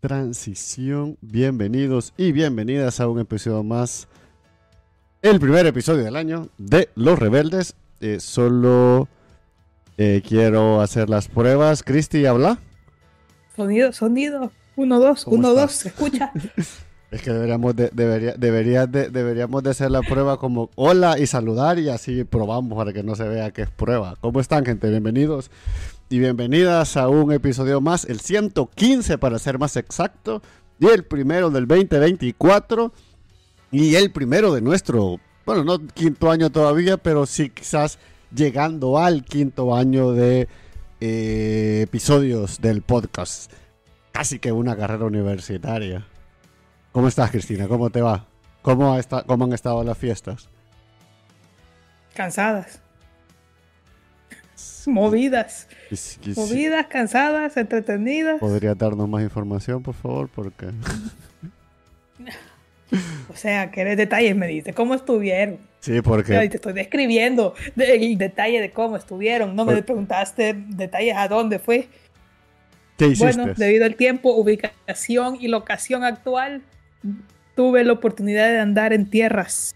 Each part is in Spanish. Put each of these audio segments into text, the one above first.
transición. Bienvenidos y bienvenidas a un episodio más. El primer episodio del año de Los Rebeldes. Eh, solo eh, quiero hacer las pruebas. Cristi, habla. Sonido, sonido. Uno, dos, ¿Cómo uno, estás? dos. ¿Se escucha? Es que deberíamos de, debería, debería de- deberíamos de hacer la prueba como hola y saludar y así probamos para que no se vea que es prueba. ¿Cómo están, gente? Bienvenidos y bienvenidas a un episodio más, el 115 para ser más exacto, y el primero del 2024 y el primero de nuestro, bueno, no quinto año todavía, pero sí quizás llegando al quinto año de eh, episodios del podcast. Casi que una carrera universitaria. ¿Cómo estás, Cristina? ¿Cómo te va? ¿Cómo, ha esta- cómo han estado las fiestas? Cansadas. Movidas. Movidas, cansadas, entretenidas. ¿Podría darnos más información, por favor? Porque O sea, ¿qué detalles me dice? ¿Cómo estuvieron? sí, porque te estoy describiendo de- el detalle de cómo estuvieron. No me Por- preguntaste detalles a dónde fue. ¿qué hiciste? Bueno, debido al tiempo, ubicación y locación actual, tuve la oportunidad de andar en tierras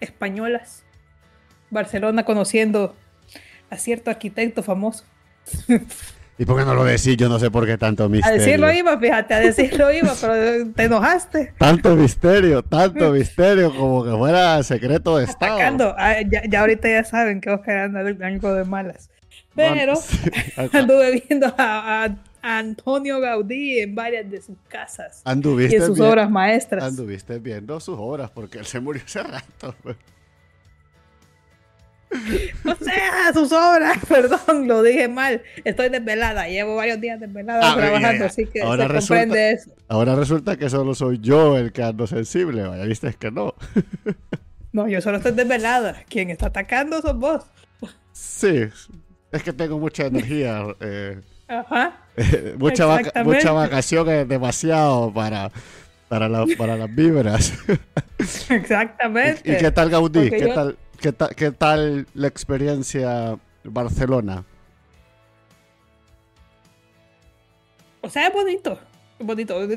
españolas. Barcelona conociendo a cierto arquitecto famoso. ¿Y por qué no lo decís? Yo no sé por qué tanto A misterio. decirlo iba, fíjate, a decirlo iba, pero te enojaste. Tanto misterio, tanto misterio, como que fuera secreto de Estado. Atacando. Ah, ya, ya ahorita ya saben que Oscar anda algo de malas. Pero anduve viendo a, a- a Antonio Gaudí en varias de sus casas y en sus obras maestras. anduviste viendo sus obras, porque él se murió hace rato. pues. O sea, sus obras, perdón, lo dije mal. Estoy desvelada, llevo varios días desvelada Ah, trabajando, así que Ahora se resulta- comprende eso. Ahora resulta que solo soy yo el que ando sensible, vaya, viste que no. No, yo solo estoy desvelada. Quien está atacando sos vos. Sí, es que tengo mucha energía. eh, Ajá. mucha, vaca- Exactamente. mucha vacación es demasiado para, para, la- para las vibras. Exactamente. ¿Y, y qué tal Gaudí? ¿Qué, yo- tal, qué, tal, ¿Qué tal la experiencia Barcelona? O sea, es bonito. Es bonito.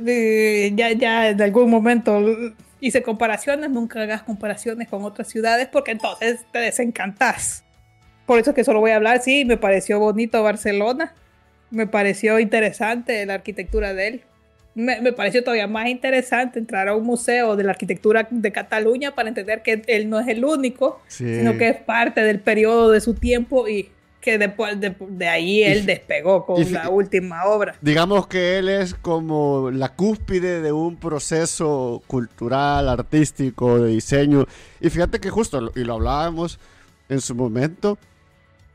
Ya, ya en algún momento hice comparaciones. Nunca hagas comparaciones con otras ciudades porque entonces te desencantas. Por eso es que solo voy a hablar. Sí, me pareció bonito Barcelona. Me pareció interesante la arquitectura de él. Me, me pareció todavía más interesante entrar a un museo de la arquitectura de Cataluña para entender que él no es el único, Sí. sino que es parte del periodo de su tiempo y que después de, de ahí él Y- despegó con y la última obra. Digamos que él es como la cúspide de un proceso cultural, artístico, de diseño. Y fíjate que justo, y lo hablábamos en su momento,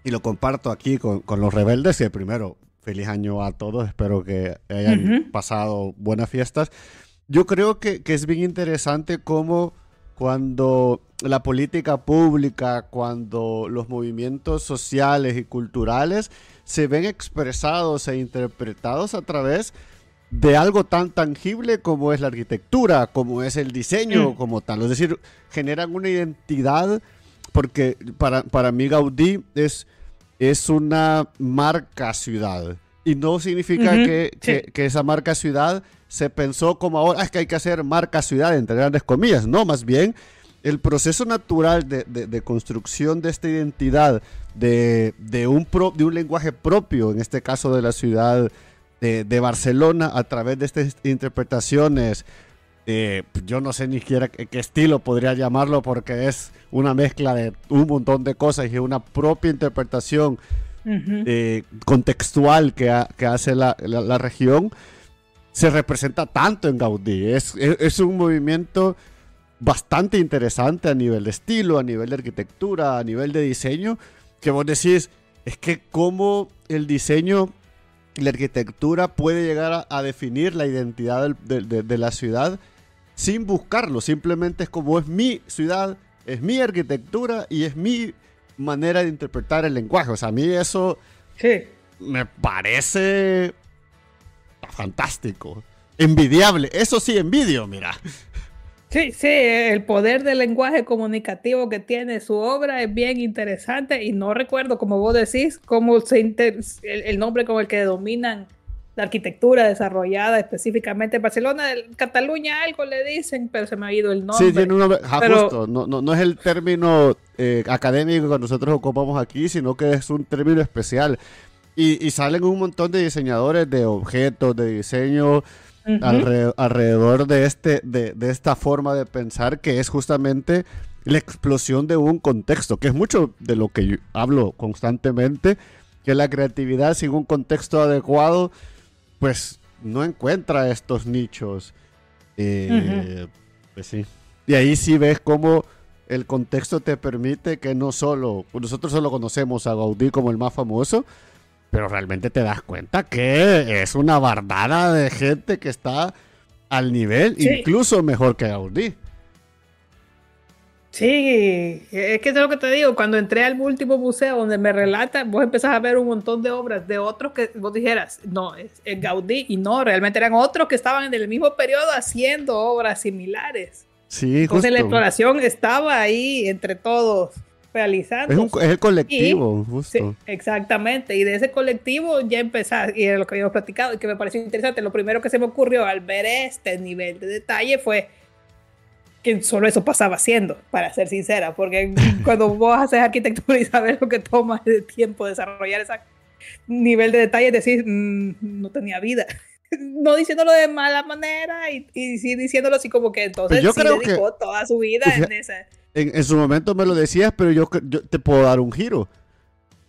y lo comparto aquí con, con los rebeldes, que primero, feliz año a todos, espero que hayan Ujú. pasado buenas fiestas. Yo creo que, que es bien interesante cómo cuando la política pública, cuando los movimientos sociales y culturales se ven expresados e interpretados a través de algo tan tangible como es la arquitectura, como es el diseño, Mm. como tal. Es decir, generan una identidad, porque para, para mí Gaudí es, es una marca ciudad. Y no significa que, que- sí. que esa marca ciudad se pensó como ahora, "Ah, es que hay que hacer marca ciudad, entre grandes comillas. No, más bien el proceso natural de, de- de construcción de esta identidad, de, de un pro- de un lenguaje propio, en este caso de la ciudad de, de Barcelona, a través de estas interpretaciones, eh, yo no sé ni siquiera qué, qué estilo podría llamarlo, porque es una mezcla de un montón de cosas y una propia interpretación eh, contextual que, ha- que hace la, la- la región se representa tanto en Gaudí. Es, es, es un movimiento bastante interesante a nivel de estilo, a nivel de arquitectura, a nivel de diseño, que vos decís, es que cómo el diseño la arquitectura puede llegar a, a definir la identidad del- de, de- de la ciudad sin buscarlo, simplemente es como es mi ciudad, es mi arquitectura y es mi manera de interpretar el lenguaje. O sea, a mí eso Sí. me parece fantástico. Envidiable. Eso sí, envidio, mira. Sí, sí, el poder del lenguaje comunicativo que tiene su obra es bien interesante y no recuerdo, como vos decís, cómo se inter- el, el nombre con el que dominan la arquitectura desarrollada específicamente en Barcelona, Cataluña algo le dicen, pero se me ha ido el nombre. Sí, tiene un nombre, justo, no, no, no, es el término eh, académico que nosotros ocupamos aquí, sino que es un término especial. Y, y salen un montón de diseñadores de objetos, de diseño, alrededor, de, este, de, de, esta forma de pensar que es justamente la explosión de un contexto, que es mucho de lo que yo hablo constantemente, que la creatividad sin un contexto adecuado, pues no encuentra estos nichos. Eh, pues sí. Y ahí sí ves cómo el contexto te permite que no solo, nosotros solo conocemos a Gaudí como el más famoso, pero realmente te das cuenta que es una bardada de gente que está al nivel, incluso mejor que Gaudí. Sí, es que es lo que te digo, cuando entré al último museo donde me relata, vos empezás a ver un montón de obras de otros que vos dijeras, no, es, Gaudí, y no, realmente eran otros que estaban en el mismo periodo haciendo obras similares. Sí, Entonces la exploración estaba ahí entre todos realizando. Es, el colectivo, justo. exactamente, y de ese colectivo ya empezar, y de lo que habíamos platicado, y que me pareció interesante, lo primero que se me ocurrió al ver este nivel de detalle fue que solo eso pasaba haciendo, para ser sincera, porque cuando vos haces arquitectura y sabes lo que toma de tiempo desarrollar ese nivel de detalle, decís, mm, no tenía vida. No diciéndolo de mala manera y, y sí diciéndolo así como que entonces yo creo dedicó toda su vida en ese en, su momento me lo decías, pero yo, te puedo dar un giro.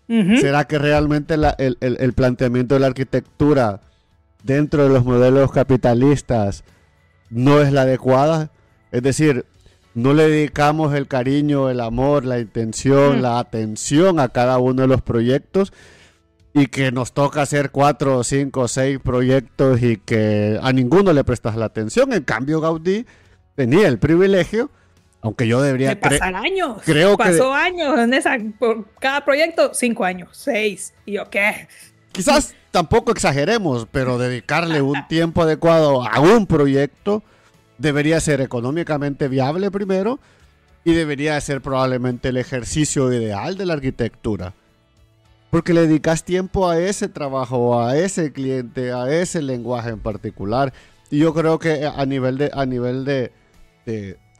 ¿Será que realmente el, planteamiento de la arquitectura dentro de los modelos capitalistas no es la adecuada? Es decir, no le dedicamos el cariño, el amor, la intención, la atención a cada uno de los proyectos y que nos toca hacer cuatro, cinco, seis proyectos y que a ninguno le prestas la atención. En cambio, Gaudí tenía el privilegio aunque yo debería... pasar años. Creo Pasó años en esa... Por cada proyecto, cinco años, seis. ¿Y yo qué? Quizás tampoco exageremos, pero dedicarle un tiempo adecuado a un proyecto debería ser económicamente viable primero y debería ser probablemente el ejercicio ideal de la arquitectura. Porque le dedicas tiempo a ese trabajo, a ese cliente, a ese lenguaje en particular. Y yo creo que a nivel de, a nivel de,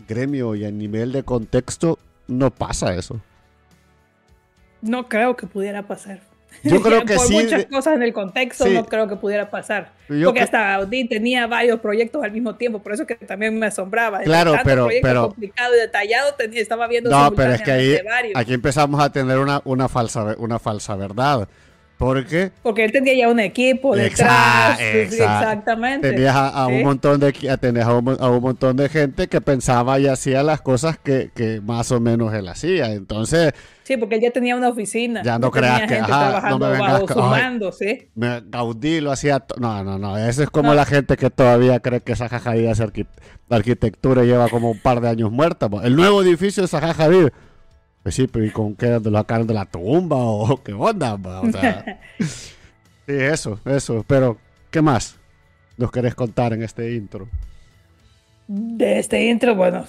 gremio y a nivel de contexto no pasa eso. No creo que pudiera pasar. Yo creo que Por sí. muchas cosas en el contexto no creo que pudiera pasar. Porque hasta Audi tenía varios proyectos al mismo tiempo, por eso que también me asombraba. Claro, pero, pero complicado y detallado estaba viendo. No, pero es que ahí aquí empezamos a tener una, una falsa una falsa verdad. Porque, Porque él tenía ya un equipo detrás. exactamente. Tenías a, un montón de tenías a, un, montón de gente que pensaba y hacía las cosas que, que, más o menos él hacía. Entonces. Sí, porque él ya tenía una oficina. Ya no creas que ajá, no me vengas bajo ¿sí? Gaudí lo hacía. No, no, no. Eso es como la gente que todavía cree que Zaha Hadid hace arquitectura y lleva como un par de años muerta. El nuevo edificio de Hadid pues sí, pero ¿y con qué? ¿De lo sacaron de la tumba o qué onda? O sea, sí, eso, eso. Pero, ¿qué más nos querés contar en este intro? De este intro, bueno,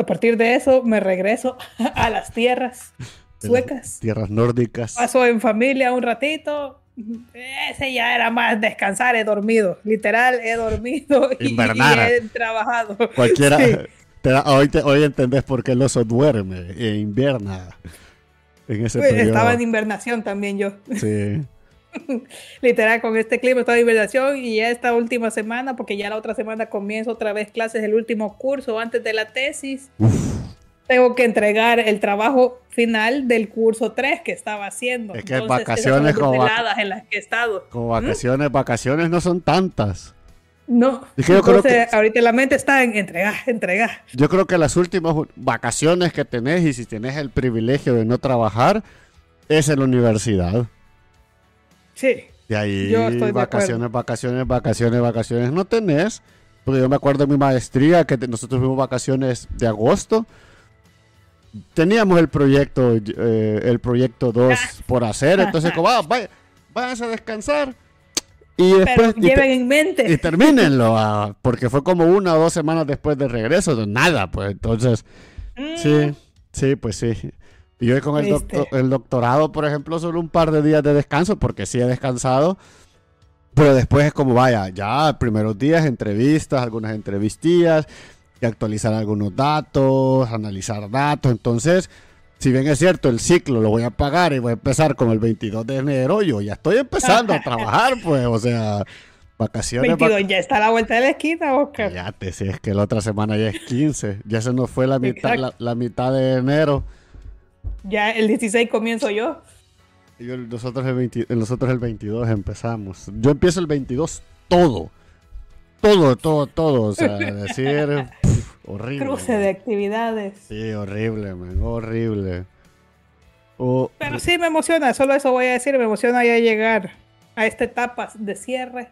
a partir de eso me regreso a las tierras suecas. Tierras nórdicas. Paso en familia un ratito. Ese ya era más descansar, he dormido. Literal, he dormido y, he trabajado. Cualquiera, hoy, hoy entendés por qué el oso duerme e invierna en ese periodo. Estaba en invernación también yo. Sí. Literal, con este clima estaba en invernación y ya esta última semana, porque ya la otra semana comienzo otra vez clases del último curso antes de la tesis. Tengo que entregar el trabajo final del curso 3 que estaba haciendo. Es que vacaciones como, en las que he estado. como vacaciones, vacaciones no son tantas. No, yo creo que, ahorita la mente está en entregar, entregar. Yo creo que las últimas vacaciones que tenés y si tenés el privilegio de no trabajar es en la universidad. Sí. De ahí vacaciones, vacaciones, vacaciones, vacaciones no tenés. Porque yo me acuerdo de mi maestría que nosotros tuvimos vacaciones de agosto. Teníamos el proyecto, eh, el proyecto 2 por hacer. Entonces, como, ah, váyanse a descansar y después, lleven en mente. Y termínenlo, ah, porque fue como una o dos semanas después del regreso, de nada, pues entonces, sí, mm. sí, pues sí. Y yo con el, el doctorado, por ejemplo, solo un par de días de descanso, porque sí he descansado, Pero después es como, vaya, ya primeros días, entrevistas, algunas entrevistillas, y actualizar algunos datos, analizar datos. Entonces, si bien es cierto, el ciclo lo voy a pagar y voy a empezar con el 22 de enero, yo ya estoy empezando a trabajar, pues, o sea, vacaciones. 22 ya está a la vuelta de la esquina, Oscar. Cállate, si es que la otra semana ya es 15, ya se nos fue la mitad, la, la mitad de enero. Ya el 16 comienzo yo. Nosotros, el 20 nosotros el 22 empezamos. Yo empiezo el 22 todo. Todo, todo, todo. O sea, decir horrible. Cruce man. de actividades. Sí, horrible, man, horrible. Pero sí me emociona, solo eso voy a decir, me emociona ya llegar a esta etapa de cierre,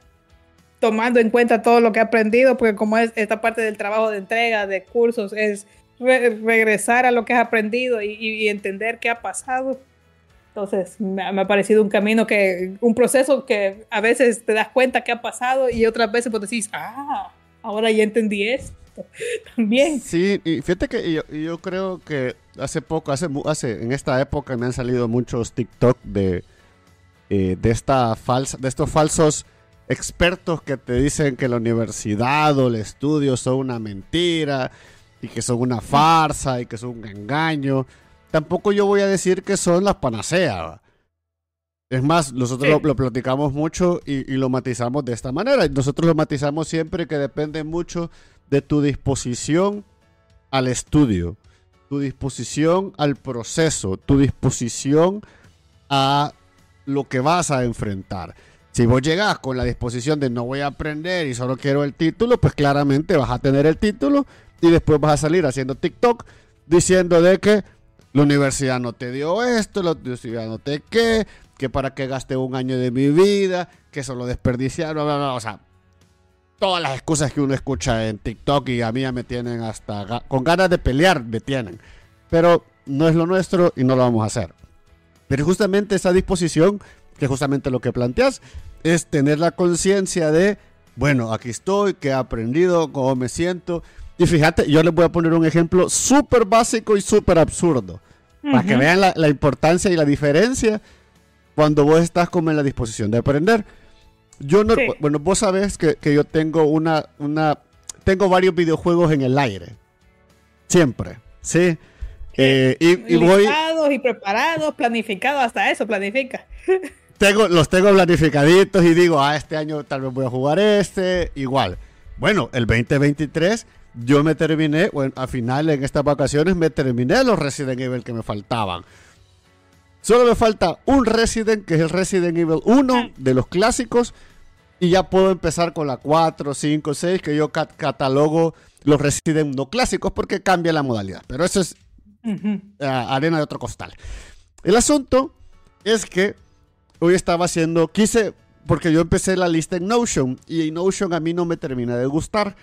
tomando en cuenta todo lo que he aprendido, porque como es esta parte del trabajo de entrega, de cursos, es re- regresar a lo que has aprendido y, y- y entender qué ha pasado. Entonces, me ha, me ha parecido un camino que, un proceso que a veces te das cuenta que ha pasado y otras veces pues decís, ah, ahora ya entendí esto. También. Sí, y fíjate que yo, yo creo que hace poco, hace, en esta época me han salido muchos TikTok de, eh, de, esta falsa, de estos falsos expertos que te dicen que la universidad o el estudio son una mentira y que son una farsa y que son un engaño. Tampoco yo voy a decir que son las panaceas. Es más, nosotros Sí. lo, lo platicamos mucho y, y lo matizamos de esta manera. Nosotros lo matizamos siempre que depende mucho de tu disposición al estudio, tu disposición al proceso, tu disposición a lo que vas a enfrentar. Si vos llegás con la disposición de no voy a aprender y solo quiero el título, pues claramente vas a tener el título y después vas a salir haciendo TikTok diciendo de que la universidad no te dio esto, la universidad no te qué, que para qué gasté un año de mi vida, que eso lo desperdiciaron, bla, bla, bla. o sea, todas las excusas que uno escucha en TikTok y a mí ya me tienen hasta con ganas de pelear, me tienen. Pero no es lo nuestro y no lo vamos a hacer. Pero justamente esa disposición, que justamente lo que planteas, es tener la conciencia de, bueno, aquí estoy, qué he aprendido, cómo me siento. Y fíjate, yo les voy a poner un ejemplo súper básico y súper absurdo. Para que vean la, la importancia y la diferencia cuando vos estás como en la disposición de aprender. Yo no, Sí. bueno, vos sabés que, que yo tengo una, una, tengo varios videojuegos en el aire. Siempre, ¿sí? Eh, y, y voy, y preparados, planificados, hasta eso planifica. tengo, los tengo planificaditos y digo, ah, este año tal vez voy a jugar este, igual. Bueno, el 2023 yo me terminé, bueno, a final en estas vacaciones me terminé los Resident Evil que me faltaban. Solo me falta un Resident, que es el Resident Evil 1 de los clásicos, y ya puedo empezar con la 4, 5, 6, que yo cat- catalogo los Resident no clásicos porque cambia la modalidad. Pero eso es eh, arena de otro costal. El asunto es que hoy estaba haciendo, quise, porque yo empecé la lista en Notion y en Notion a mí no me termina de gustar.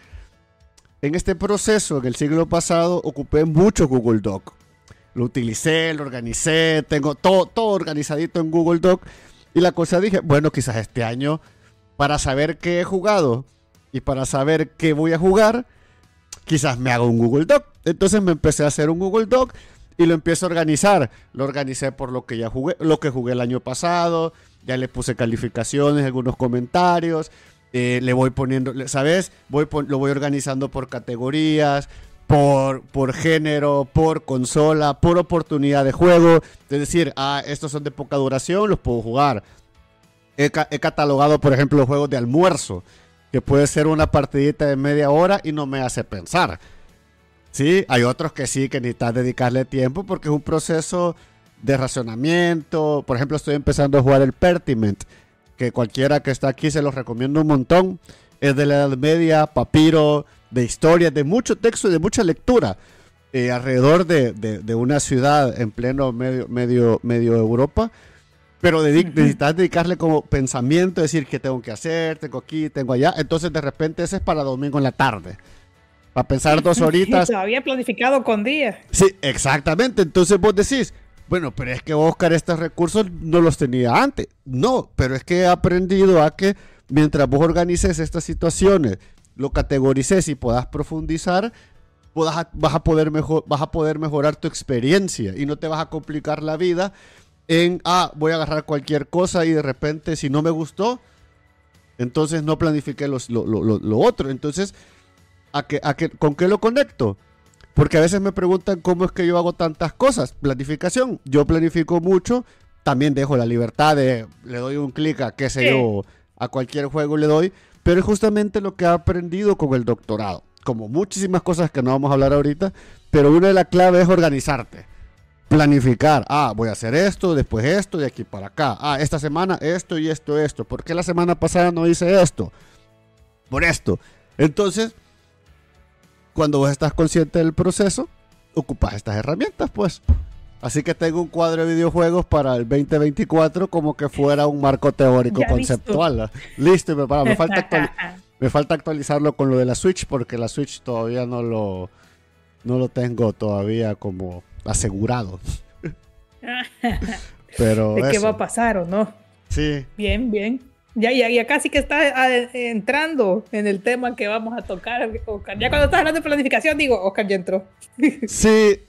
En este proceso, en el siglo pasado, ocupé mucho Google Doc. Lo utilicé, lo organicé, tengo todo, todo organizadito en Google Doc. Y la cosa dije, bueno, quizás este año, para saber qué he jugado y para saber qué voy a jugar, quizás me haga un Google Doc. Entonces me empecé a hacer un Google Doc y lo empiezo a organizar. Lo organicé por lo que ya jugué, lo que jugué el año pasado, ya le puse calificaciones, algunos comentarios, eh, le voy poniendo, ¿sabes? Voy lo voy organizando por categorías, por, por género, por consola, por oportunidad de juego. Es decir, ah, estos son de poca duración, los puedo jugar. He, ca- he catalogado, por ejemplo, juegos de almuerzo, que puede ser una partidita de media hora y no me hace pensar. Sí, hay otros que sí, que necesitas dedicarle tiempo porque es un proceso de razonamiento. Por ejemplo, estoy empezando a jugar el Pertiment, que cualquiera que está aquí se los recomiendo un montón. Es de la Edad Media, papiro, de historia, de mucho texto y de mucha lectura. eh, alrededor de, de- de una ciudad en pleno medio, medio, medio Europa. Pero Ujú. necesitas dedicarle como pensamiento, decir qué tengo que hacer, tengo aquí, tengo allá. Entonces de repente ese es para domingo en la tarde. Para pensar dos horitas. Y todavía planificado con días. Sí, exactamente. Entonces vos decís, bueno, pero es que Oscar estos recursos no los tenía antes. No, pero es que he aprendido a que mientras vos organices estas situaciones, lo categorices y puedas profundizar, puedas a- vas, a poder mejor, vas a poder mejorar tu experiencia y no te vas a complicar la vida en, ah, voy a agarrar cualquier cosa y de repente si no me gustó, Entonces no planifiqué lo, otro. Entonces, ¿a qué, a qué, ¿con qué lo conecto? Porque a veces me preguntan cómo es que yo hago tantas cosas. Planificación. Yo planifico mucho. También dejo la libertad de, le doy un clic a qué sé yo, a cualquier juego le doy. Pero es justamente lo que he aprendido con el doctorado. Como muchísimas cosas que no vamos a hablar ahorita. Pero una de las claves es organizarte planificar. Ah, voy a hacer esto, después esto, de aquí para acá. Ah, esta semana esto y esto, esto. ¿Por qué la semana pasada no hice esto? Por esto. Entonces, cuando vos estás consciente del proceso, ocupas estas herramientas, pues. Así que tengo un cuadro de videojuegos para el 2024 como que fuera un marco teórico conceptual. Listo, me, me, falta me falta actualizarlo con lo de la Switch porque la Switch todavía no lo, no lo tengo todavía como asegurado. Pero ¿De qué va a pasar o no? Sí. Bien, bien. Ya, ya, ya casi que está ah, entrando en el tema que vamos a tocar, Oscar. Ya cuando estás hablando de planificación, digo, Oscar ya entró. Sí,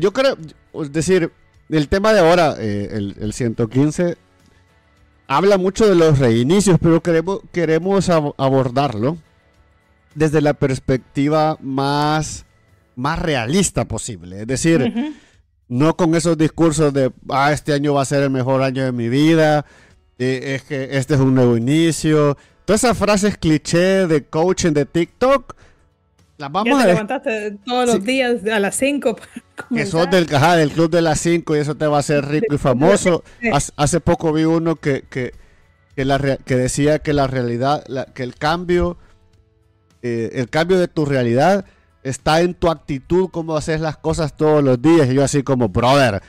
yo creo, es decir, el tema de ahora, eh, el, el, 115, habla mucho de los reinicios, pero queremos, queremos abordarlo desde la perspectiva más más realista posible. Es decir, no con esos discursos de, ah, este año va a ser el mejor año de mi vida, es que este es un nuevo inicio. Todas esas frases cliché de coaching de TikTok, las vamos a... levantaste todos los días a las 5. Que sos del, del club de las 5 y eso te va a hacer rico y famoso. Hace, poco vi uno que, que, la, que decía que la realidad, que el cambio, eh, el cambio de tu realidad está en tu actitud, cómo haces las cosas todos los días. Y yo así como, brother,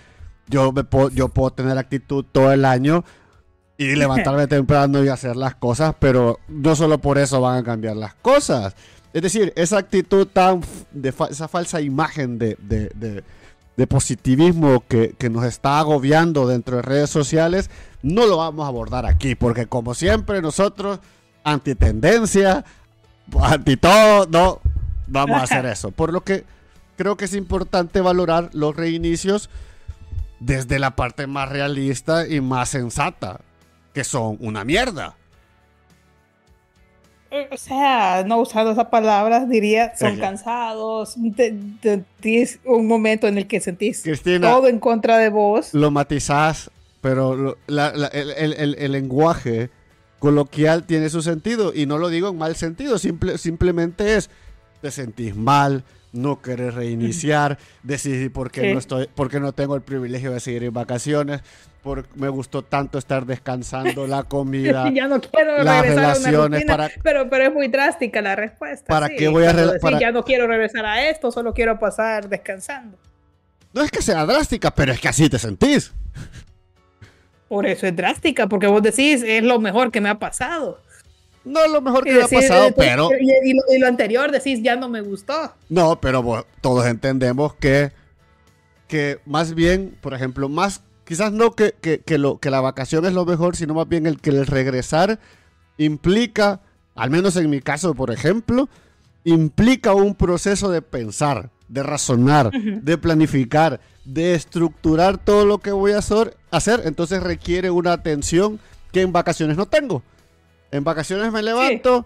yo, me puedo, yo puedo tener actitud todo el año y levantarme temprano y hacer las cosas, pero no solo por eso van a cambiar las cosas. Es decir, esa actitud tan, de esa falsa imagen de, de, positivismo que, que, nos está agobiando dentro de redes sociales, no lo vamos a abordar aquí, porque como siempre nosotros, antitendencia, anti todo, no, vamos a hacer eso. Por lo que creo que es importante valorar los reinicios desde la parte más realista y más sensata, que son una mierda. Eh, o sea, no usando esas palabras, diría, son cansados, sentís un momento en el que sentís todo en contra de vos. Lo matizás, pero el, lenguaje coloquial tiene su sentido, y no lo digo en mal sentido, simple, simplemente es te sentís mal, no querés reiniciar, decís por qué, no estoy, porque no tengo el privilegio de seguir en vacaciones, porque me gustó tanto estar descansando, la comida, ya no quiero las relaciones, para, pero, pero es muy drástica la respuesta. ¿Para qué voy a decir, ya no quiero regresar a esto, solo quiero pasar descansando? No es que sea drástica, pero es que así te sentís. Por eso es drástica, porque vos decís, es lo mejor que me ha pasado. No es lo mejor que me ha pasado, pero... Y, lo, anterior decís, ya no me gustó. No, pero todos entendemos que, que más bien, por ejemplo, más, quizás no que, que, lo, que la vacación es lo mejor, sino más bien el que el regresar implica, al menos en mi caso, por ejemplo, implica un proceso de pensar, de razonar, de planificar, de estructurar todo lo que voy a hacer. Entonces requiere una atención que en vacaciones no tengo. En vacaciones me levanto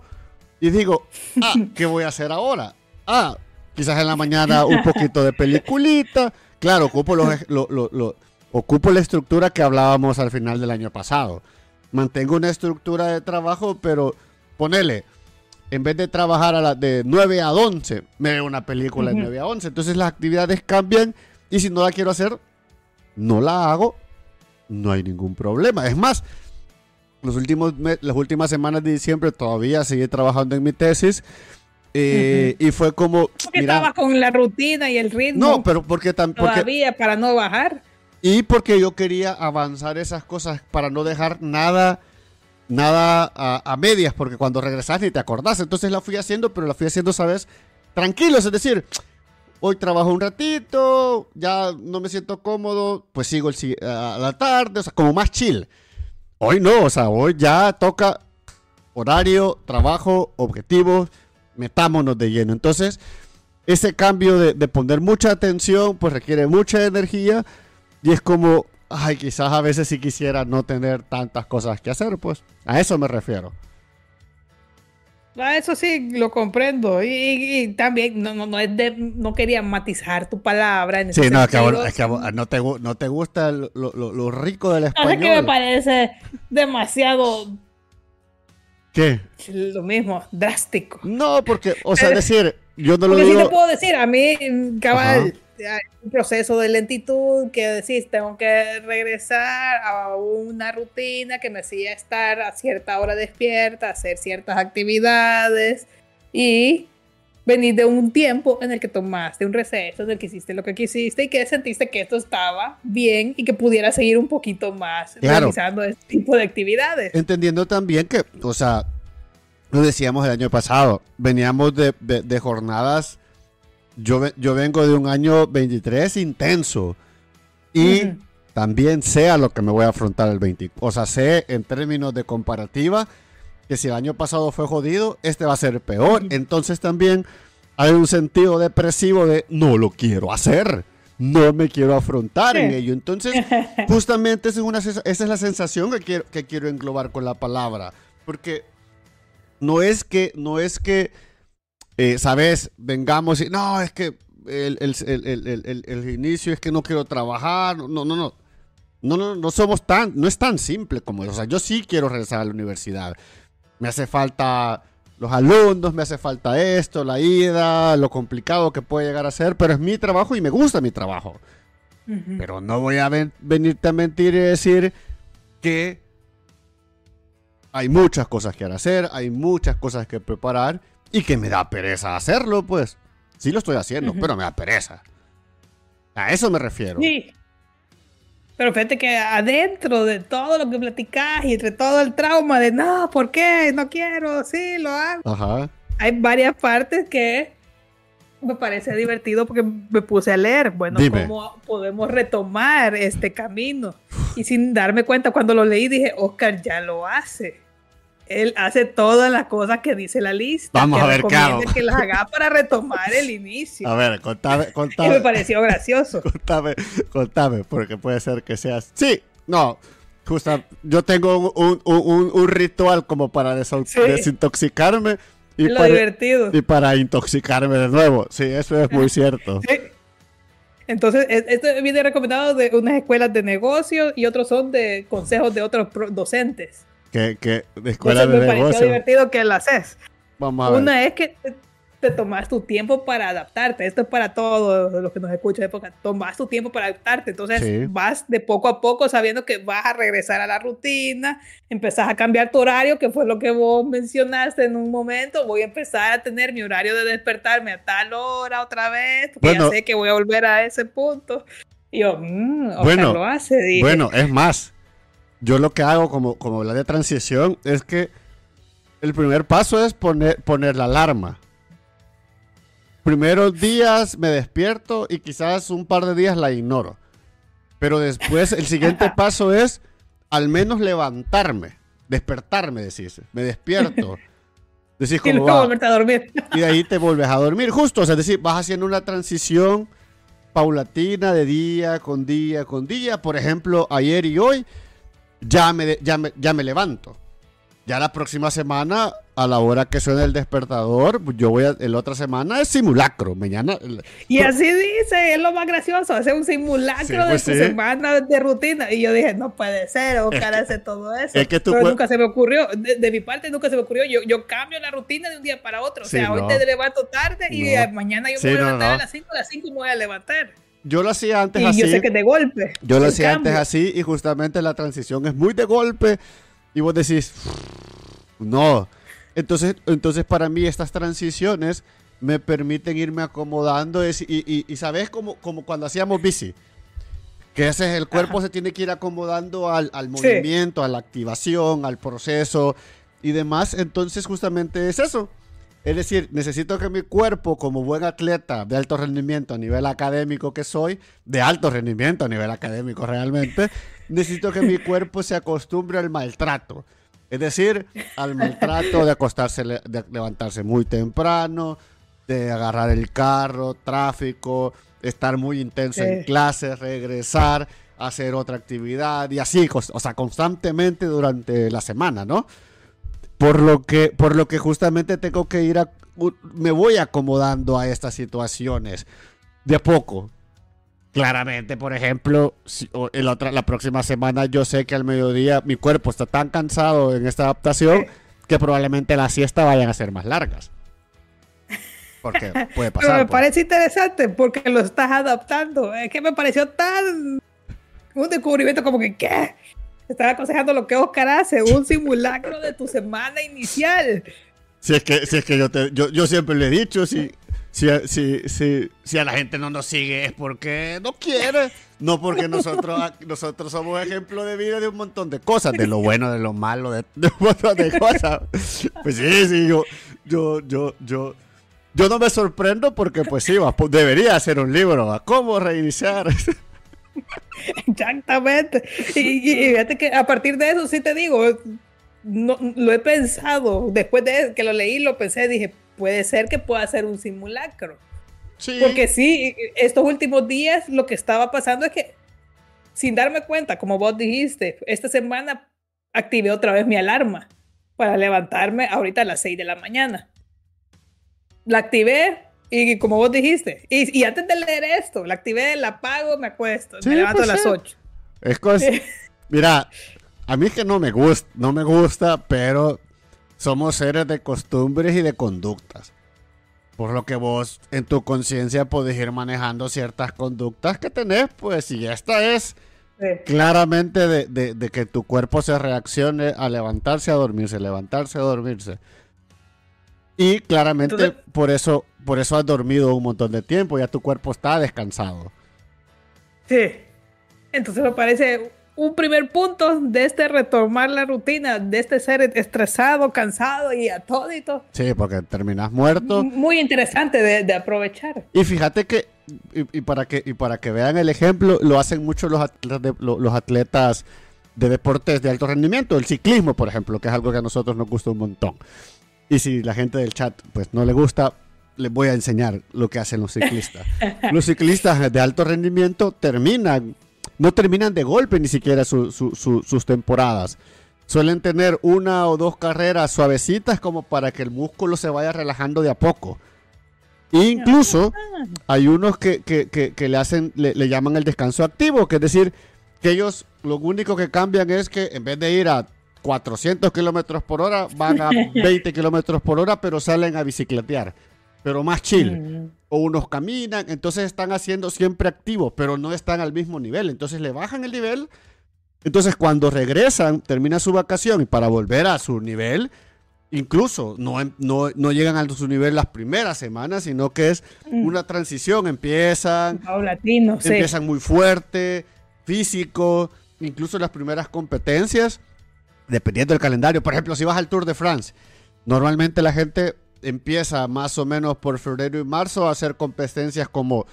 y digo, ah, ¿qué voy a hacer ahora? Ah, quizás en la mañana un poquito de peliculita. Claro, ocupo, ocupo la estructura que hablábamos al final del año pasado. Mantengo una estructura de trabajo, pero ponele, en vez de trabajar a la de 9 a 11, me veo una película de 9 a 11. Entonces las actividades cambian y si no la quiero hacer, no la hago, no hay ningún problema. Es más, los últimos las últimas semanas de diciembre todavía seguí trabajando en mi tesis. Eh, y fue como. Porque estaba con la rutina y el ritmo. No, pero porque también. Todavía para no bajar. Y porque yo quería avanzar esas cosas para no dejar nada. Nada a, medias, porque cuando regresas ni te acordás. Entonces la fui haciendo, pero la fui haciendo, ¿sabes? Tranquilos, es decir, hoy trabajo un ratito, ya no me siento cómodo, pues sigo el, a la tarde, o sea, como más chill. Hoy no, o sea, hoy ya toca horario, trabajo, objetivos, metámonos de lleno. Entonces, ese cambio de, poner mucha atención, pues requiere mucha energía y es como, ay, quizás a veces sí quisiera no tener tantas cosas que hacer, pues a eso me refiero. Ah, eso sí, lo comprendo. Y, también no, no, no, es de, no quería matizar tu palabra. En ese Sí, no, es que, es que no, te, no te gusta lo, lo- lo rico del No, es español. que me parece demasiado ¿Qué? lo mismo, drástico. No, porque, o sea, decir, yo no lo Porque sí digo. te puedo decir, a mí, mm, cabal, un proceso de lentitud que decís, tengo que regresar a una rutina que me hacía estar a cierta hora despierta, hacer ciertas actividades y venir de un tiempo en el que tomaste un receso, en el que hiciste lo que quisiste y que sentiste que esto estaba bien y que pudiera seguir un poquito más Claro. realizando este tipo de actividades. Entendiendo también que, o sea, lo decíamos el año pasado, veníamos de, de- de jornadas, yo, yo vengo de un año 23 intenso y también sé a lo que me voy a afrontar el 20. O sea, sé en términos de comparativa que si el año pasado fue jodido, este va a ser peor. Entonces también hay un sentido depresivo de no lo quiero hacer. No me quiero afrontar en Sí. ello. Entonces, justamente esa es, una, esa es la sensación que quiero, que quiero englobar con la palabra. Porque no es que, no es que, eh, sabes, vengamos y, no, es que el, el- el- el- inicio es que no quiero trabajar. No, no, no. No, no, no somos tan, no es tan simple como eso. O sea, yo sí quiero regresar a la universidad. Me hace falta los alumnos, me hace falta esto, la ida, lo complicado que puede llegar a ser, pero es mi trabajo y me gusta mi trabajo. Ujú. Pero no voy a ven- venirte a mentir y decir que hay muchas cosas que hacer, hay muchas cosas que preparar y que me da pereza hacerlo, pues. Sí lo estoy haciendo, Ujú. pero me da pereza. A eso me refiero. Sí. Pero fíjate que adentro de todo lo que platicás y entre todo el trauma de no, ¿por qué? No quiero, sí, lo hago. Ajá. Hay varias partes que me parece divertido porque me puse a leer, bueno, Dime. cómo podemos retomar este camino. Y sin darme cuenta, cuando lo leí dije, Oscar ya lo hace. Él hace todas las cosas que dice la lista. Vamos que a ver hago. que las haga para retomar el inicio. A ver, contame, Y me contame, pareció gracioso. contame, contame, porque puede ser que seas. Sí, no. Justa, yo tengo un, un- un- un ritual como para Sí. desintoxicarme y lo para, divertido. y para intoxicarme de nuevo. Sí, eso es muy cierto. Sí. Entonces, e- esto viene recomendado de unas escuelas de negocios y otros son de consejos de otros docentes. Que, que de escuela Entonces, de me pareció negocio. divertido que lo haces. Vamos a ver. Una es que te, te tomas tu tiempo para adaptarte. Esto es para todos los que nos escuchan de época. Tomas tu tiempo para adaptarte. Entonces Sí. vas de poco a poco sabiendo que vas a regresar a la rutina. Empezás a cambiar tu horario, que fue lo que vos mencionaste en un momento. Voy a empezar a tener mi horario de despertarme a tal hora otra vez, porque Bueno. ya sé que voy a volver a ese punto. Y yo, mmm, Bueno, lo hace. dije. Bueno, es más, yo lo que hago como, como la de transición es que el primer paso es poner, poner la alarma. Primeros días me despierto y quizás un par de días la ignoro. Pero después el siguiente paso es al menos levantarme, despertarme, decís. Me despierto. Decís cómo va. volverte a dormir. Y de ahí te vuelves a dormir, justo. O sea, es decir, vas haciendo una transición paulatina de día con día con día. Por ejemplo, ayer y hoy ya me, ya me, ya me levanto. Ya la próxima semana, a la hora que suene el despertador, yo voy a. La otra semana es simulacro. Mañana. Y así dice, es lo más gracioso, hacer un simulacro Sí, de pues tu sí. semana de rutina. Y yo dije, no puede ser, Oscar Es hace todo eso. es que tú Pero nunca se me ocurrió, de, de mi parte nunca se me ocurrió. Yo, yo cambio la rutina de un día para otro. O Sí, sea, hoy no. te levanto tarde y No. mañana yo me voy a levantar no. a las 5, a las 5 me voy a levantar. Yo lo hacía antes Y así. yo sé que de golpe. Yo lo hacía antes cambio. así y justamente la transición es muy de golpe y vos decís, no. Entonces, entonces para mí estas transiciones me permiten irme acomodando es- y, y- y sabes como, como cuando hacíamos bici, que ese es el cuerpo Ajá. se tiene que ir acomodando al, al Sí. movimiento, a la activación, al proceso y demás. Entonces justamente es eso. Es decir, necesito que mi cuerpo, como buen atleta de alto rendimiento a nivel académico que soy, de alto rendimiento a nivel académico realmente, necesito que mi cuerpo se acostumbre al maltrato. Es decir, al maltrato de acostarse, de levantarse muy temprano, de agarrar el carro, tráfico, estar muy intenso en clases, regresar, hacer otra actividad y así, o sea, constantemente durante la semana, ¿no? Por lo que, por lo que justamente tengo que ir a, me voy acomodando a estas situaciones de a poco. Claramente, por ejemplo, si, la, otra, la próxima semana yo sé que al mediodía mi cuerpo está tan cansado en esta adaptación que probablemente las siestas vayan a ser más largas. Porque puede pasar. Pero me pues. parece interesante porque lo estás adaptando. Es que me pareció tan. Un descubrimiento como que, ¿qué? Estaba aconsejando lo que Oscar hace, un simulacro de tu semana inicial. Si es que, si es que yo, te, yo, yo siempre le he dicho, si, si, si, si, a la gente no nos sigue es porque no quiere, no porque nosotros, nosotros somos ejemplo de vida de un montón de cosas, de lo bueno, de lo malo, de, un montón de cosas. Pues sí, sí, yo, yo, yo, yo, yo no me sorprendo porque pues sí, debería ser un libro, cómo reiniciar. Exactamente. Y, fíjate que a partir de eso sí te digo, no, lo he pensado, después de que lo leí, lo pensé, dije, puede ser que pueda ser un simulacro. Porque sí, estos últimos días lo que estaba pasando es que, sin darme cuenta, como vos dijiste, esta semana activé otra vez mi alarma para levantarme ahorita a las 6 de la mañana. La activé y como vos dijiste, y, antes de leer esto, la activé, la apago, me acuesto, me levanto a pues las 8. Es cosa, mira, a mí es que no me gusta, no me gusta, pero somos seres de costumbres y de conductas. Por lo que vos en tu conciencia podés ir manejando ciertas conductas que tenés, pues si esta es claramente de, que tu cuerpo se reaccione a levantarse, a dormirse, levantarse, a dormirse. Y claramente por eso por eso has dormido un montón de tiempo, ya tu cuerpo está descansado. Sí. Entonces me parece un primer punto de este retomar la rutina, de este ser estresado, cansado y atódito. Sí, porque terminas muerto. Muy interesante de, aprovechar. Y fíjate que, y, para que, y para que vean el ejemplo, lo hacen mucho los atletas, de, los atletas de deportes de alto rendimiento, el ciclismo, por ejemplo, que es algo que a nosotros nos gusta un montón. Y si la gente del chat pues no le gusta, les voy a enseñar lo que hacen los ciclistas. los ciclistas de alto rendimiento terminan no terminan de golpe ni siquiera sus temporadas. Suelen tener una o dos carreras suavecitas como para que el músculo se vaya relajando de a poco. incluso hay unos que, le hacen, le, llaman el descanso activo, que es decir, que ellos lo único que cambian es que en vez de ir a 400 kilómetros por hora, van a 20 kilómetros por hora, pero salen a bicicletear pero más chill. Mm. O unos caminan, entonces están haciendo siempre activos, pero no están al mismo nivel. Entonces le bajan el nivel. Entonces cuando regresan, termina su vacación y para volver a su nivel, incluso no, em, no, no llegan a su nivel las primeras semanas, sino que es mm. una transición. Empiezan, empiezan muy fuerte, físico, incluso las primeras competencias, dependiendo del calendario. Por ejemplo, si vas al Tour de France, normalmente la gente empieza más o menos por febrero y marzo a hacer competencias como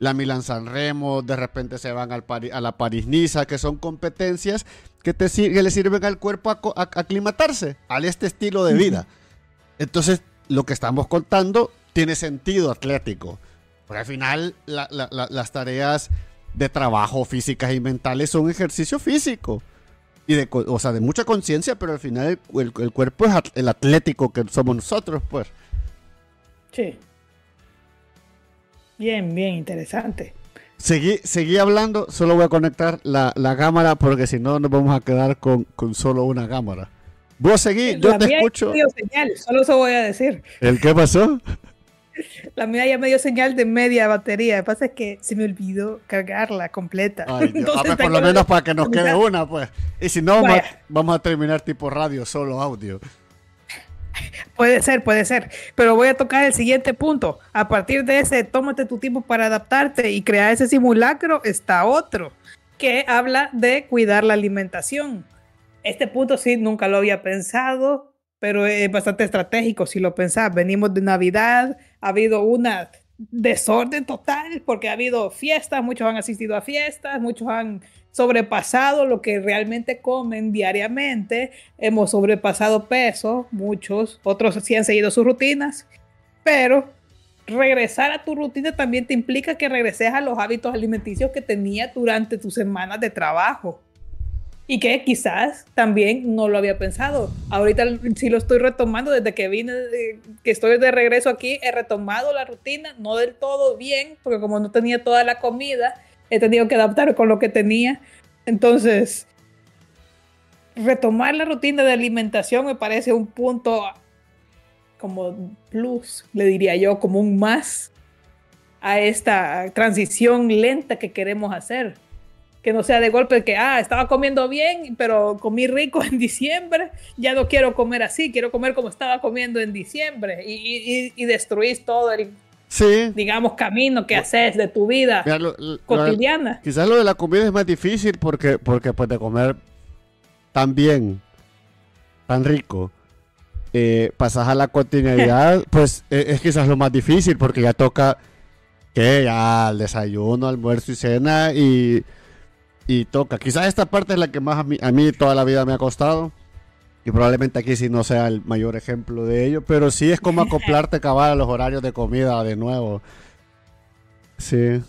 la Milan San Remo, de repente se van al a la París Niza, que son competencias que, te, le sirven al cuerpo a, aclimatarse a este estilo de vida. Entonces, lo que estamos contando tiene sentido atlético. Porque al final, las tareas de trabajo físicas y mentales son ejercicio físico y de, o sea, de mucha conciencia, pero al final el, cuerpo es el atlético que somos nosotros, pues. Sí. Bien, bien, interesante. Seguí, seguí hablando, solo voy a conectar la, cámara porque si no nos vamos a quedar con, solo una cámara. Vos seguí, yo te escucho. Señal, solo eso voy a decir. ¿El qué pasó? La mía ya me dio señal de media batería. Lo que pasa es que se me olvidó cargarla completa. Entonces, por lo menos para que nos quede una, pues. Y si no, vamos a, terminar tipo radio, solo audio. Puede ser, puede ser. Pero voy a tocar el siguiente punto. A partir de ese, tómate tu tiempo para adaptarte y crear ese simulacro, está otro que habla de cuidar la alimentación. Este punto sí, nunca lo había pensado pero es bastante estratégico si lo pensás. Venimos de Navidad, ha habido una desorden total porque ha habido fiestas, muchos han asistido a fiestas, muchos han sobrepasado lo que realmente comen diariamente, hemos sobrepasado peso, muchos, otros sí han seguido sus rutinas, pero regresar a tu rutina también te implica que regreses a los hábitos alimenticios que tenías durante tus semanas de trabajo. Y que quizás también no lo había pensado. Ahorita sí lo estoy retomando desde que vine, que estoy de regreso aquí, he retomado la rutina, no del todo bien, porque como no tenía toda la comida, he tenido que adaptar con lo que tenía. Entonces, retomar la rutina de alimentación me parece un punto como plus, le diría yo, como un más a esta transición lenta que queremos hacer que no sea de golpe que, ah, estaba comiendo bien, pero comí rico en diciembre, ya no quiero comer así, quiero comer como estaba comiendo en diciembre. Y, y, destruís todo el, digamos, camino que haces de tu vida cotidiana. quizás lo de la comida es más difícil porque, porque pues de comer tan bien, tan rico, eh, pasas a la cotidianidad, pues e, es quizás lo más difícil porque ya toca que ya el desayuno, almuerzo y cena y y toca. Quizás esta parte es la que más a mí, toda la vida me ha costado. Y probablemente aquí sí no sea el mayor ejemplo de ello. Pero sí es como acoplarte cabal a los horarios de comida de nuevo. Sí.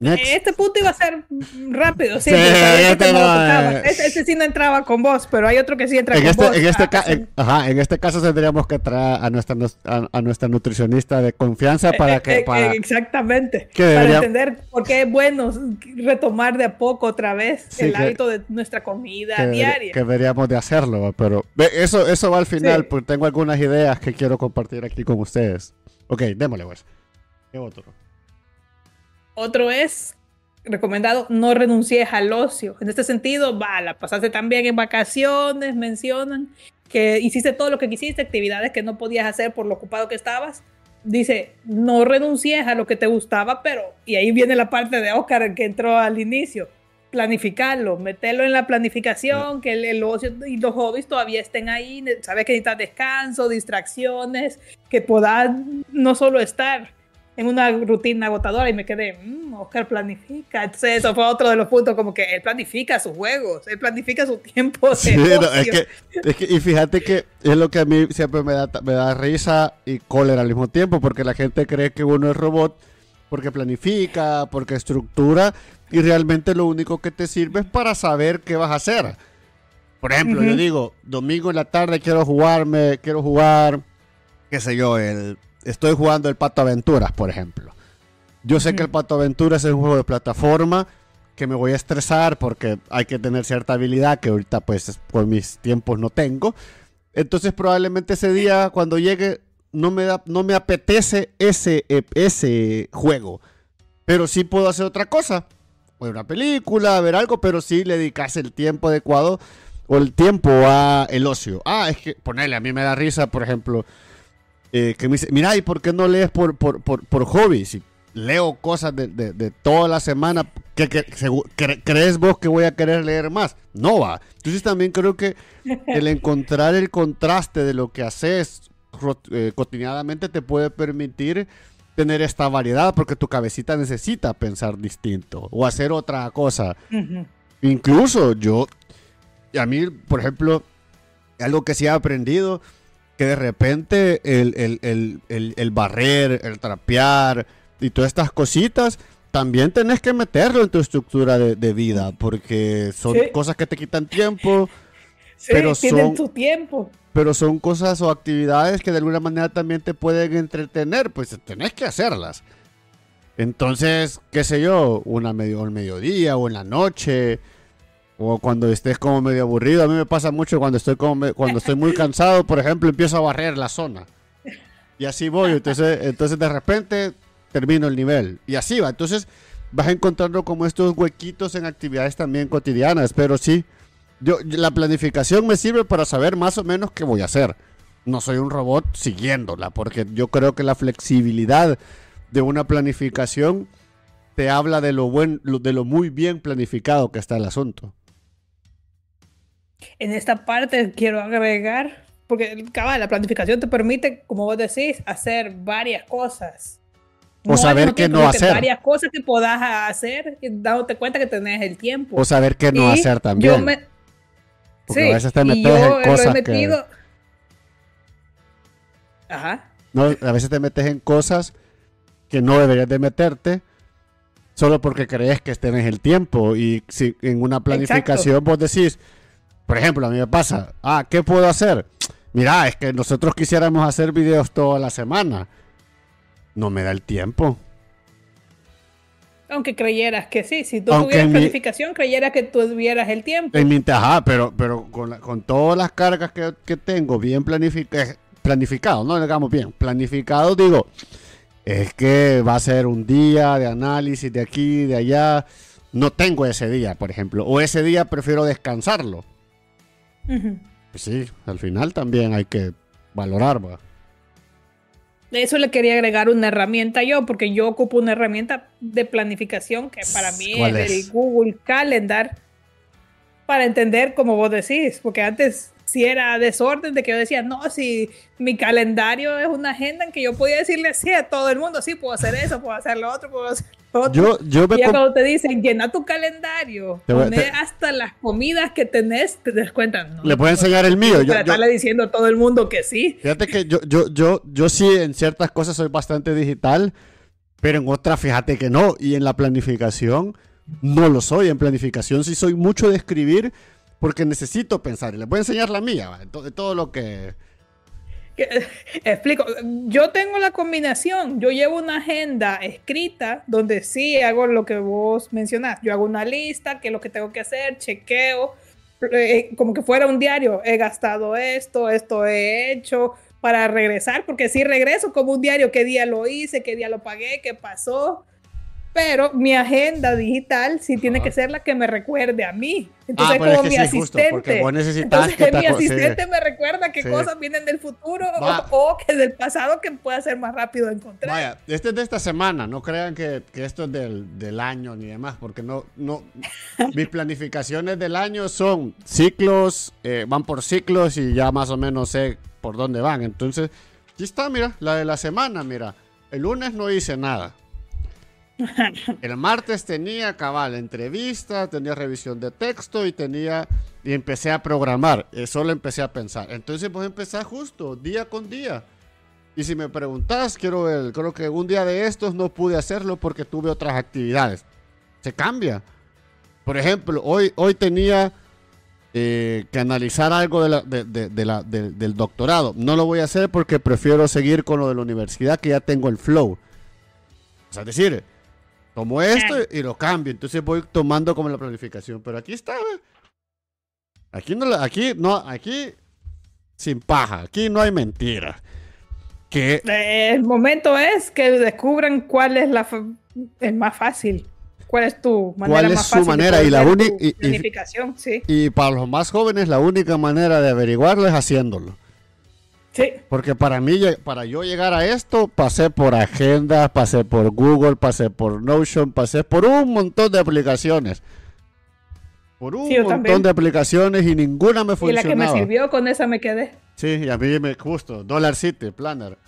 Este punto iba a ser rápido, sí. este, no, este, sí no entraba con vos, pero hay otro que sí entra en con este, vos. En este, ajá, en este caso tendríamos que traer a nuestra, a, nuestra nutricionista de confianza para eh, que... Eh, para, exactamente. para entender por qué es bueno retomar de a poco otra vez el hábito de nuestra comida diaria. Que deberíamos de hacerlo, pero eso, eso va al final, porque tengo algunas ideas que quiero compartir aquí con ustedes. Ok, démosle pues. ¿Qué otro? Otro es recomendado no renuncies al ocio. En este sentido, va, la pasaste también en vacaciones, mencionan que hiciste todo lo que quisiste, actividades que no podías hacer por lo ocupado que estabas. Dice, no renuncies a lo que te gustaba, pero, y ahí viene la parte de Oscar que entró al inicio, planificarlo, meterlo en la planificación, que el, ocio y los hobbies todavía estén ahí, sabes que necesitas descanso, distracciones, que puedas no solo estar en una rutina agotadora y me quedé, mmm, Oscar planifica. Entonces, eso fue otro de los puntos, como que él planifica sus juegos, él planifica su tiempo. Sí, es, que, es que, y fíjate que es lo que a mí siempre me da, me da risa y cólera al mismo tiempo, porque la gente cree que uno es robot porque planifica, porque estructura, y realmente lo único que te sirve es para saber qué vas a hacer. Por ejemplo, yo digo, domingo en la tarde quiero jugarme, quiero jugar, qué sé yo, el estoy jugando el Pato Aventuras, por ejemplo. Yo sé que el Pato Aventuras es un juego de plataforma que me voy a estresar porque hay que tener cierta habilidad que ahorita pues por mis tiempos no tengo. Entonces probablemente ese día cuando llegue no me, da, no me apetece ese, e, ese juego. Pero sí puedo hacer otra cosa. Ver una película, ver algo, pero sí le dedicarse el tiempo adecuado o el tiempo a el ocio. Ah, es que ponerle, a mí me da risa, por ejemplo, eh, que me dice, mira, ¿y por qué no lees por, por, por, hobby? Si leo cosas de, de, toda la semana, ¿qué, crees vos que voy a querer leer más? No va. Entonces también creo que el encontrar el contraste de lo que haces eh, cotidianamente te puede permitir tener esta variedad porque tu cabecita necesita pensar distinto o hacer otra cosa. Incluso yo, a mí, por ejemplo, algo que sí he aprendido que de repente el, barrer, el trapear y todas estas cositas, también tenés que meterlo en tu estructura de, vida, porque son cosas que te quitan tiempo. pero son, tu tiempo. Pero son cosas o actividades que de alguna manera también te pueden entretener, pues tenés que hacerlas. Entonces, qué sé yo, una medio, al mediodía o en la noche, o cuando estés como medio aburrido. A mí me pasa mucho cuando estoy, como cuando estoy muy cansado, por ejemplo, empiezo a barrer la zona. Y así voy. Entonces, entonces de repente termino el nivel. Y así va. Entonces vas encontrando como estos huequitos en actividades también cotidianas. Pero sí, yo, la planificación me sirve para saber más o menos qué voy a hacer. No soy un robot siguiéndola, porque yo creo que la flexibilidad de una planificación te habla de lo, buen, de lo muy bien planificado que está el asunto. En esta parte quiero agregar, porque la planificación te permite, como vos decís, hacer varias cosas. O saber qué no hacer. Varias cosas que puedas hacer, dándote cuenta que tenés el tiempo. O saber qué no hacer también. Porque sí, a veces te metes en cosas que... Ajá. No, a veces te metes en cosas que no deberías de meterte solo porque crees que tenés el tiempo. Y si en una planificación vos decís, por ejemplo, a mí me pasa, ah, ¿qué puedo hacer? Mira, es que nosotros quisiéramos hacer videos toda la semana. No me da el tiempo. Aunque creyeras que sí, si tú tuvieras planificación, creyeras que tuvieras el tiempo. En mi, ajá, pero, pero con, todas las cargas que, tengo bien planificadas, planificado, no digamos bien, planificado, digo, es que va a ser un día de análisis de aquí, de allá. No tengo ese día, por ejemplo, o ese día prefiero descansarlo. Pues sí, al final también hay que valorar, ¿va? De eso le quería agregar una herramienta yo, porque yo ocupo una herramienta de planificación que para mí es, el Google Calendar, para entender como vos decís, porque antes si era desorden de que yo decía, no, si mi calendario es una agenda en que yo podía decirle sí a todo el mundo, sí, puedo hacer eso, puedo hacer lo otro, puedo hacer Yo, yo y cuando te dicen, llena tu calendario, poner hasta las comidas que tenés, te des cuenta. No, le puedo enseñar el mío. Yo, estarle diciendo a todo el mundo que sí. Fíjate que yo, yo, yo, yo sí en ciertas cosas soy bastante digital, pero en otras fíjate que no. Y en la planificación no lo soy. En planificación sí soy mucho de escribir, porque necesito pensar. Y les voy a enseñar la mía, de todo, lo que... Explico, yo tengo la combinación, yo llevo una agenda escrita donde sí hago lo que vos mencionás, yo hago una lista, qué es lo que tengo que hacer, chequeo, eh, como que fuera un diario, he gastado esto, esto he hecho para regresar, porque si regreso como un diario, qué día lo hice, qué día lo pagué, qué pasó, pero mi agenda digital sí tiene que ser la que me recuerde a mí. Entonces, ah, como mi asistente. Entonces, que mi asistente me recuerda qué cosas vienen del futuro o, que del pasado que pueda ser más rápido de encontrar. Vaya, este es de esta semana. No crean que, que esto es del, del, año ni demás, porque no, no. mis planificaciones del año son ciclos, eh, van por ciclos y ya más o menos sé por dónde van. Entonces, aquí está, mira, la de la semana, mira. El lunes no hice nada. El martes tenía cabal entrevista, tenía revisión de texto y tenía y empecé a programar. Eso lo empecé a pensar. Entonces pues empezar justo día con día. Y si me preguntas, quiero ver, creo que un día de estos no pude hacerlo porque tuve otras actividades. Se cambia. Por ejemplo, hoy, hoy tenía eh, que analizar algo del doctorado. No lo voy a hacer porque prefiero seguir con lo de la universidad que ya tengo el flow. O sea, es decir, Tomo esto y lo cambio. Entonces voy tomando como la planificación. Pero aquí está, Aquí no, aquí no, aquí sin paja. Aquí no hay mentira. Que eh, el momento es que descubran cuál es la es más fácil. ¿Cuál es tu manera ¿Cuál es su manera? Y la única planificación, sí. Y para los más jóvenes, la única manera de averiguarlo es haciéndolo. Porque para mí, para yo llegar a esto, pasé por Agenda, pasé por Google, pasé por Notion, pasé por un montón de aplicaciones. Por un montón de aplicaciones y ninguna me funcionaba. Y la que me sirvió, con esa me quedé. Sí, y a mí me justo, Dollar City, Planner.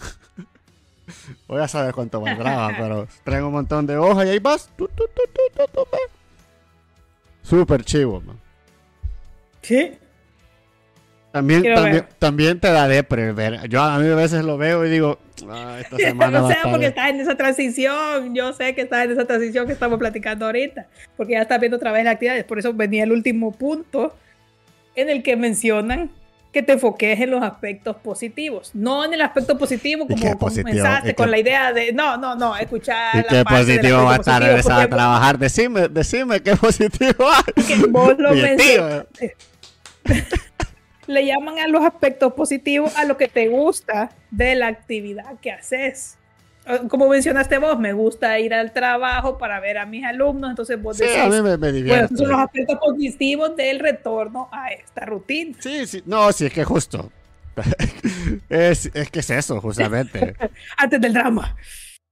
Voy a saber cuánto valdrá, pero traigo un montón de hojas y ahí vas. Súper chivo, man. Sí. También, también, también, te da depre ver. Yo a mí a veces lo veo y digo, ah, esta semana. no sé, porque estás en esa transición. Yo sé que estás en esa transición que estamos platicando ahorita. Porque ya estás viendo otra vez las actividades. Por eso venía el último punto en el que mencionan que te enfoques en los aspectos positivos. No en el aspecto positivo como comenzaste con la idea de. No, no, no, escuchar. ¿Y qué positivo va a estar a trabajar? Decime, decime qué positivo hay. vos lo mencionaste le llaman a los aspectos positivos a lo que te gusta de la actividad que haces. Ah, como mencionaste vos, me gusta ir al trabajo para ver a mis alumnos, entonces vos sí, a mí me, me Bueno, son los aspectos positivos del retorno a esta rutina. Sí, sí, no, sí, es que justo. es, es que es eso, justamente. Antes del drama.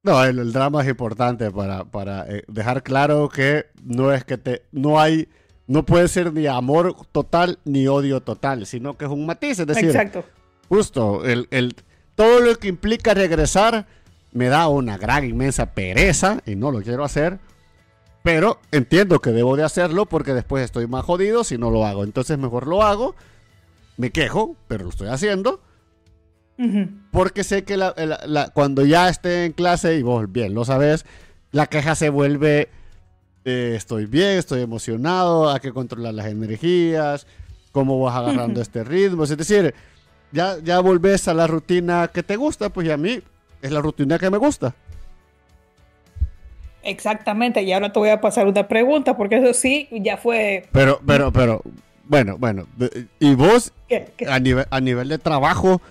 No, el, drama es importante para, para eh, dejar claro que no es que te, no hay no puede ser ni amor total ni odio total, sino que es un matiz. Es decir, Exacto. justo, el, el, todo lo que implica regresar me da una gran, inmensa pereza y no lo quiero hacer. Pero entiendo que debo de hacerlo porque después estoy más jodido si no lo hago. Entonces mejor lo hago. Me quejo, pero lo estoy haciendo. Porque sé que cuando ya esté en clase, y vos bien lo sabes, la queja se vuelve eh, estoy bien, estoy emocionado, hay que controlar las energías, cómo vas agarrando este ritmo. Es decir, ya, ya volvés a la rutina que te gusta, pues y a mí es la rutina que me gusta. Exactamente, y ahora te voy a pasar una pregunta, porque eso sí, ya fue... Pero, pero, pero, bueno, bueno, y vos, A, nivel, a nivel de trabajo,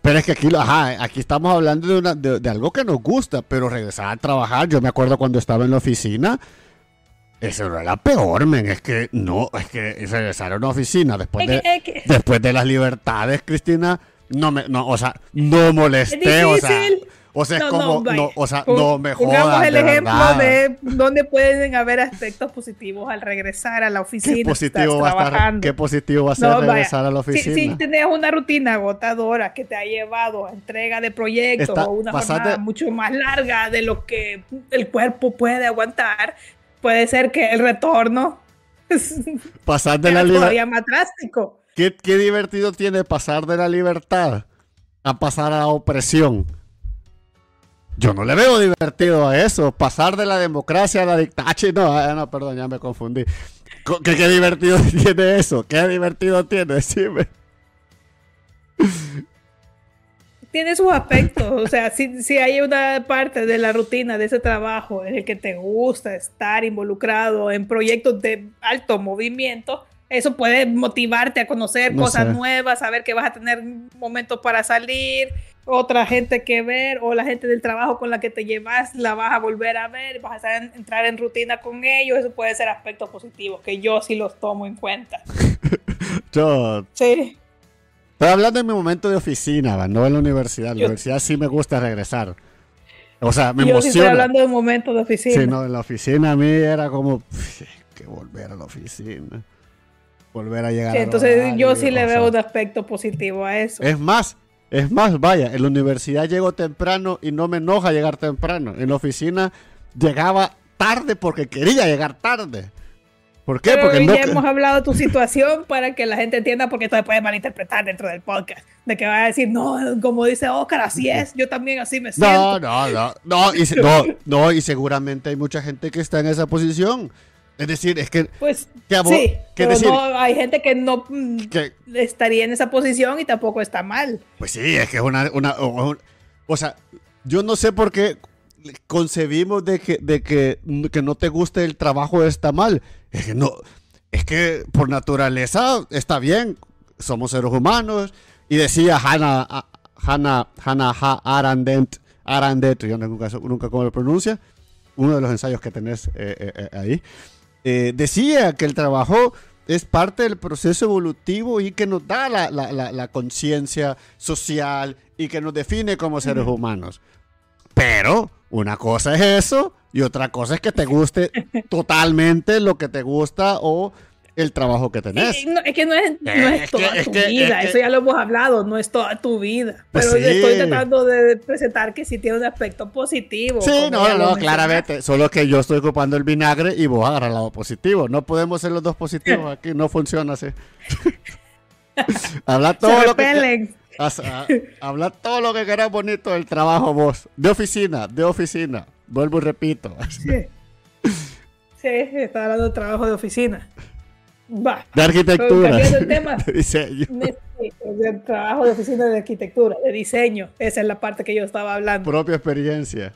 pero es que aquí, ajá, aquí estamos hablando de, una, de, algo que nos gusta, pero regresar a trabajar, yo me acuerdo cuando estaba en la oficina, eso era la peor, men, es que no, es que regresar a una oficina. Después, de, después de las libertades, Cristina, no me, no, o sea, no molesté, o sea... O sea, es como, no, o sea, no me Pongamos el ejemplo de dónde pueden haber aspectos positivos al regresar a la oficina. ¿Qué positivo, va, a estar, ¿qué positivo va a ser regresar a la oficina? Si, si tenés una rutina agotadora que te ha llevado a entrega de proyectos o una jornada mucho más larga de lo que el cuerpo puede aguantar, puede ser que el retorno pasar de la libertad más drástico. ¿Qué, ¿Qué divertido tiene pasar de la libertad a pasar a la opresión? Yo no le veo divertido a eso. Pasar de la democracia a la dictadura. No, ah, no, perdón, ya me confundí. ¿Qué, ¿Qué, divertido tiene eso? ¿Qué divertido tiene? Decime. Tiene sus aspectos. O sea, si, si hay una parte de la rutina de ese trabajo en el que te gusta estar involucrado en proyectos de alto movimiento, eso puede motivarte a conocer cosas nuevas, saber que vas a tener momentos para salir, otra gente que ver o la gente del trabajo con la que te llevas la vas a volver a ver, vas a entrar en rutina con ellos, eso puede ser aspectos positivos que yo sí los tomo en cuenta. yo sí. Estoy hablando en mi momento de oficina, no en la universidad. En la universidad sí me gusta regresar. O sea, me yo Sí estoy hablando de un momento de oficina. Sí, no, en la oficina a mí era como que volver a la oficina. Volver a llegar sí, Entonces yo sí le veo un aspecto positivo a eso. Es más, es más, vaya, en la universidad llego temprano y no me enoja llegar temprano. En la oficina llegaba tarde porque quería llegar tarde. ¿Por qué? porque ya hemos hablado de tu situación para que la gente entienda porque esto se puede malinterpretar dentro del podcast. De que va a decir, no, como dice Oscar, así es, yo también así me siento. No, no, no, no, y, no, no, y seguramente hay mucha gente que está en esa posición. Es decir, es que. Pues. sí, pero no, hay gente que no mm, estaría en esa posición y tampoco está mal. Pues sí, es que es una. o sea, yo no sé por qué concebimos de que, de que, que no te guste el trabajo está mal. Es que no. Es que por naturaleza está bien. Somos seres humanos. Y decía Hannah, Hannah, Hannah Arendt, Arendt, yo nunca, nunca cómo lo pronuncia, uno de los ensayos que tenés eh, eh, eh, ahí eh, decía que el trabajo es parte del proceso evolutivo y que nos da la, conciencia social y que nos define como seres humanos. Pero una cosa es eso y otra cosa es que te guste totalmente lo que te gusta o el trabajo que tenés. es que no es, toda tu vida, eso ya lo hemos hablado, no es toda tu vida. Pues pero estoy tratando de presentar que sí tiene un aspecto positivo. Sí, no, no, claramente. Solo que yo estoy ocupando el vinagre y vos agarras el lado positivo. No podemos ser los dos positivos aquí, no funciona así. habla todo lo que habla todo lo que quieras bonito del trabajo vos. De oficina, de oficina. Vuelvo y repito. sí. Sí, está hablando de trabajo de oficina de arquitectura. de diseño. De, trabajo de oficina de arquitectura, de diseño. Esa es la parte que yo estaba hablando. Propia experiencia.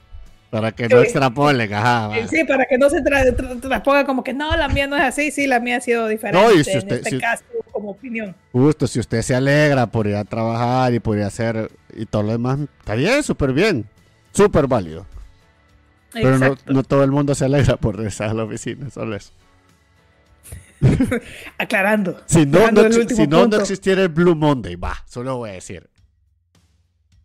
Para que no extrapolen, ajá. Sí, para que no se transponga como que no, la mía no es así, sí, la mía ha sido diferente. No, y si usted, en este caso, como opinión. Justo, si usted se alegra por ir a trabajar y por ir a hacer y todo lo demás, está bien, súper bien, súper válido. Pero no, no, todo el mundo se alegra por regresar a la oficina, solo eso. Aclarando. Si no, no, existiera el Blue Monday, va, solo voy a decir.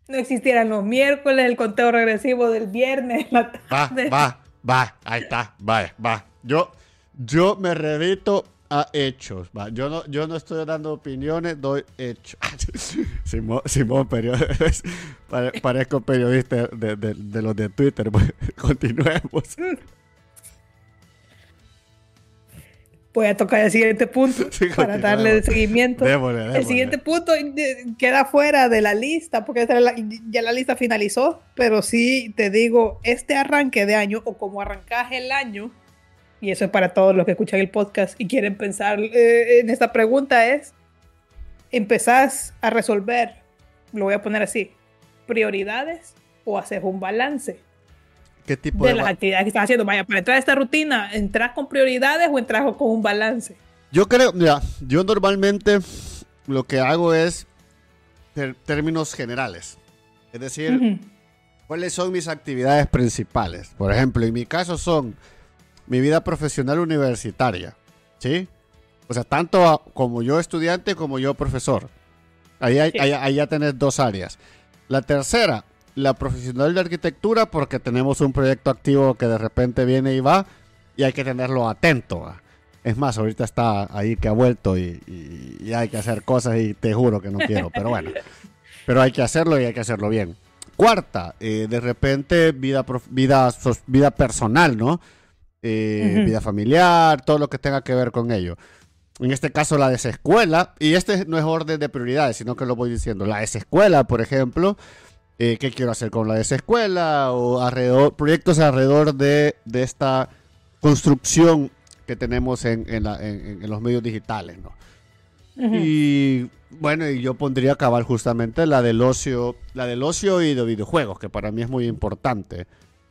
No existieran los miércoles, el conteo regresivo del viernes, Va, va, va, ahí está, va, va. Yo, yo me revito a hechos. Va. Yo, no, yo no estoy dando opiniones, doy hechos. Simón, Simón periodista, parezco periodista de, de, de, los de Twitter. Continuemos. Voy a tocar el siguiente punto para darle seguimiento. El siguiente punto queda fuera de la lista porque ya la lista finalizó, pero sí te digo, este arranque de año o como arrancas el año, y eso es para todos los que escuchan el podcast y quieren pensar eh, en esta pregunta, es, ¿empezás a resolver, lo voy a poner así, prioridades o haces un balance? ¿Qué tipo de, de, las actividades que estás haciendo. Vaya, para entrar a esta rutina, ¿entras con prioridades o entras con un balance? Yo creo, mira, yo normalmente lo que hago es términos generales. Es decir. ¿cuáles son mis actividades principales? Por ejemplo, en mi caso son mi vida profesional universitaria, ¿sí? O sea, tanto a- como yo estudiante como yo profesor. Ahí, hay- Sí. ahí- ahí ya tenés dos áreas. La tercera, la profesional de arquitectura, porque tenemos un proyecto activo que de repente viene y va y hay que tenerlo atento. ¿va? Es más, ahorita está ahí que ha vuelto y, y- y hay que hacer cosas y te juro que no quiero, pero bueno. Pero hay que hacerlo y hay que hacerlo bien. Cuarta, eh, de repente vida, vida, vida personal, ¿no? Eh, Ujú. Vida familiar, todo lo que tenga que ver con ello. En este caso la desescuela, y este no es orden de prioridades, sino que lo voy diciendo. La desescuela, por ejemplo, eh, qué quiero hacer con la desescuela o alrededor, proyectos alrededor de, de esta construcción que tenemos en, en la- en- en los medios digitales, ¿no? Ujú. Y bueno, y yo pondría a cabal justamente la del ocio, la del ocio y de videojuegos, que para mí es muy importante.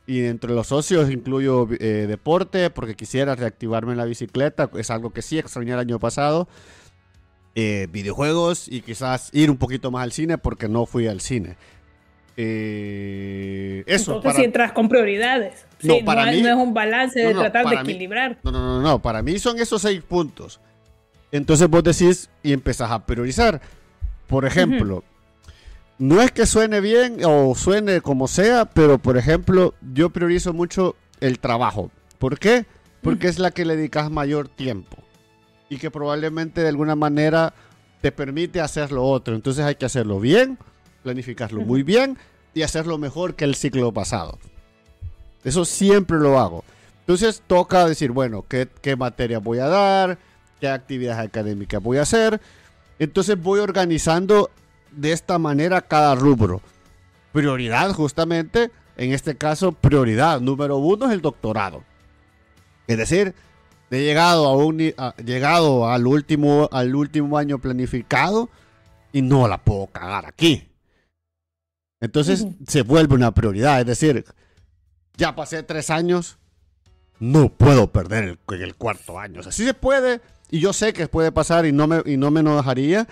Y entre los ocios incluyo eh, deporte, porque quisiera reactivarme en la bicicleta, es algo que sí extrañé el año pasado. Eh, videojuegos y quizás ir un poquito más al cine, porque no fui al cine. Eh, eso, Entonces para- si entras con prioridades. No, Sí, para es- mí- no es un balance No, de no, tratar de para mí- equilibrar. No, no, no, no. Para mí son esos seis puntos. Entonces vos decís y empezás a priorizar. Por ejemplo, no es que suene bien o suene como sea, pero por ejemplo, yo priorizo mucho el trabajo. ¿Por qué? Porque es la que le dedicas mayor tiempo. Y que probablemente de alguna manera te permite hacer lo otro. Entonces hay que hacerlo bien, planificarlo muy bien y hacerlo mejor que el ciclo pasado. Eso siempre lo hago. Entonces toca decir, bueno, ¿qué, qué materia voy a dar? ¿Qué actividades académicas voy a hacer? Entonces voy organizando de esta manera cada rubro. Prioridad, justamente, en este caso, prioridad número uno es el doctorado. Es decir, he llegado, a un, llegado al, último, al último año planificado y no la puedo cagar aquí. Entonces se vuelve una prioridad. Es decir, ya pasé tres años, no puedo perder el, en el cuarto año. O sea, sí se puede, y yo sé que puede pasar y no me, y no me enojaría,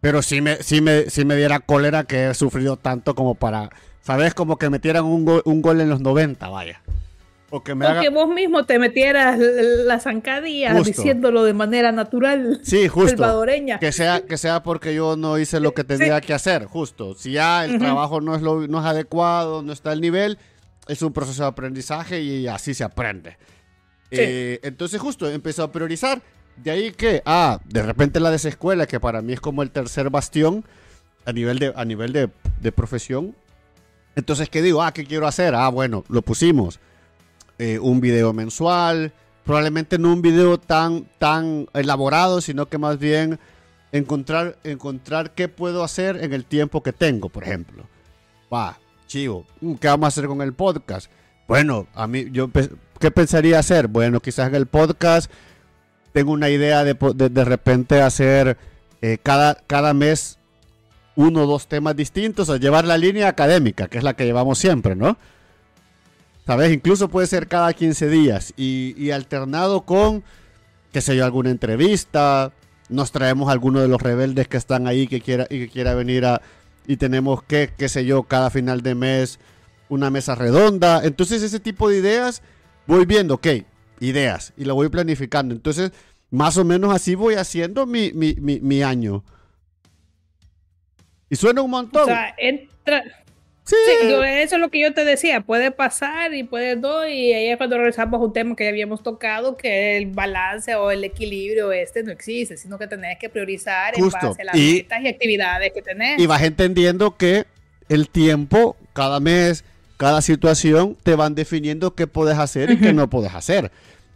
pero sí me, sí, me, sí me diera cólera que he sufrido tanto como para, ¿sabes? Como que metieran un un gol en los 90, vaya. O que me O haga... que vos mismo te metieras la zancadilla Justo. diciéndolo de manera natural. Sí, justo. Salvadoreña. Que sea, que sea porque yo no hice lo que tenía que hacer, justo. Si ya el Ujú. trabajo no es, lo, no es adecuado, no está al nivel, es un proceso de aprendizaje y así se aprende. Sí. Eh, entonces justo empezó a priorizar. De ahí que, ah, de repente la desescuela, que para mí es como el tercer bastión a nivel de, a nivel de, de profesión. Entonces, ¿qué digo? Ah, ¿qué quiero hacer? Ah, bueno, lo pusimos. Eh, un video mensual, probablemente no un video tan, tan elaborado, sino que más bien encontrar, encontrar qué puedo hacer en el tiempo que tengo, por ejemplo. Va, chivo, mm, ¿qué vamos a hacer con el podcast? Bueno, a mí, yo, ¿qué pensaría hacer? Bueno, quizás en el podcast tengo una idea de, de repente hacer eh, cada, cada mes uno o dos temas distintos o llevar la línea académica, que es la que llevamos siempre, ¿no? ¿Sabes? Incluso puede ser cada 15 días y, y alternado con, qué sé yo, alguna entrevista. Nos traemos a alguno de los rebeldes que están ahí que quiera, y que quiera venir a... Y tenemos que, qué sé yo, cada final de mes una mesa redonda. Entonces ese tipo de ideas voy viendo, ok, ideas y lo voy planificando. Entonces, más o menos así voy haciendo mi, mi, mi, mi año. Y suena un montón. O sea, entra. Sí. Sí, yo- eso es lo que yo te decía. Puede pasar y puede no. Y ahí es cuando regresamos a un tema que ya habíamos tocado: que el balance o el equilibrio este no existe, sino que tenés que priorizar en Justo. base a las Y- metas y actividades que tenés. Y vas entendiendo que el tiempo, cada mes, cada situación, te van definiendo qué puedes hacer y qué no puedes hacer.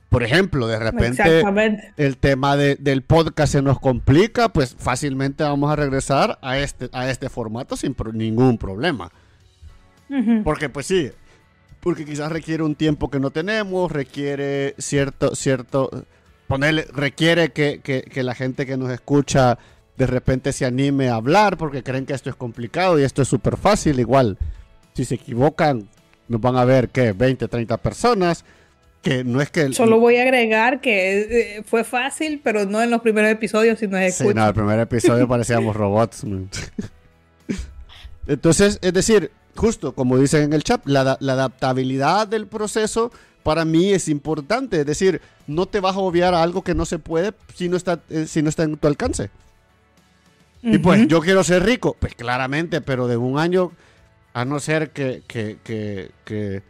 Por ejemplo, de repente el tema de- del podcast se nos complica, pues fácilmente vamos a regresar a este, a este formato sin pro- ningún problema. Porque pues sí, porque quizás requiere un tiempo que no tenemos, requiere cierto, cierto, ponerle, requiere que, que, que la gente que nos escucha de repente se anime a hablar porque creen que esto es complicado y esto es súper fácil. Igual, si se equivocan, nos van a ver que 20, 30 personas. Que no es que. Solo voy a agregar que eh, fue fácil, pero no en los primeros episodios, sino en Sí, no, el primer episodio parecíamos robots. Entonces, es decir, justo como dicen en el chat, la, la, adaptabilidad del proceso para mí es importante. Es decir, no te vas a obviar a algo que no se puede si no está, eh, si no está en tu alcance. Y pues yo quiero ser rico, pues claramente, pero de un año, a no ser que, que, que,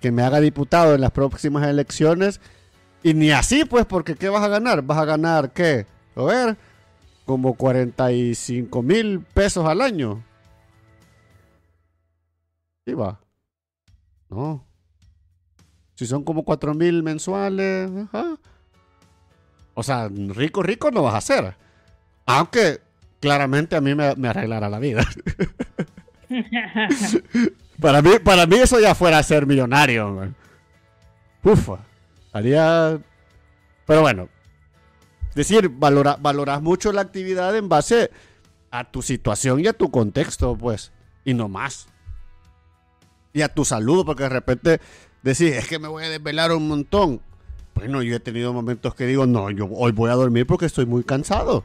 que, me haga diputado en las próximas elecciones, y ni así, pues, porque ¿qué vas a ganar? ¿Vas a ganar qué? A ver, como 45 mil pesos al año. Sí, va. No. Si son como 4 mil mensuales, O sea, rico, rico no vas a ser. Aunque claramente a mí me, me arreglará la vida. para, mí, para mí eso ya fuera ser millonario. Ufa. Haría... Pero bueno. decir, valora, valoras mucho la actividad en base a tu situación y a tu contexto, pues. Y no más. Y a tu salud, porque de repente decís, es que me voy a desvelar un montón. Bueno, yo he tenido momentos que digo, no, yo hoy voy a dormir porque estoy muy cansado.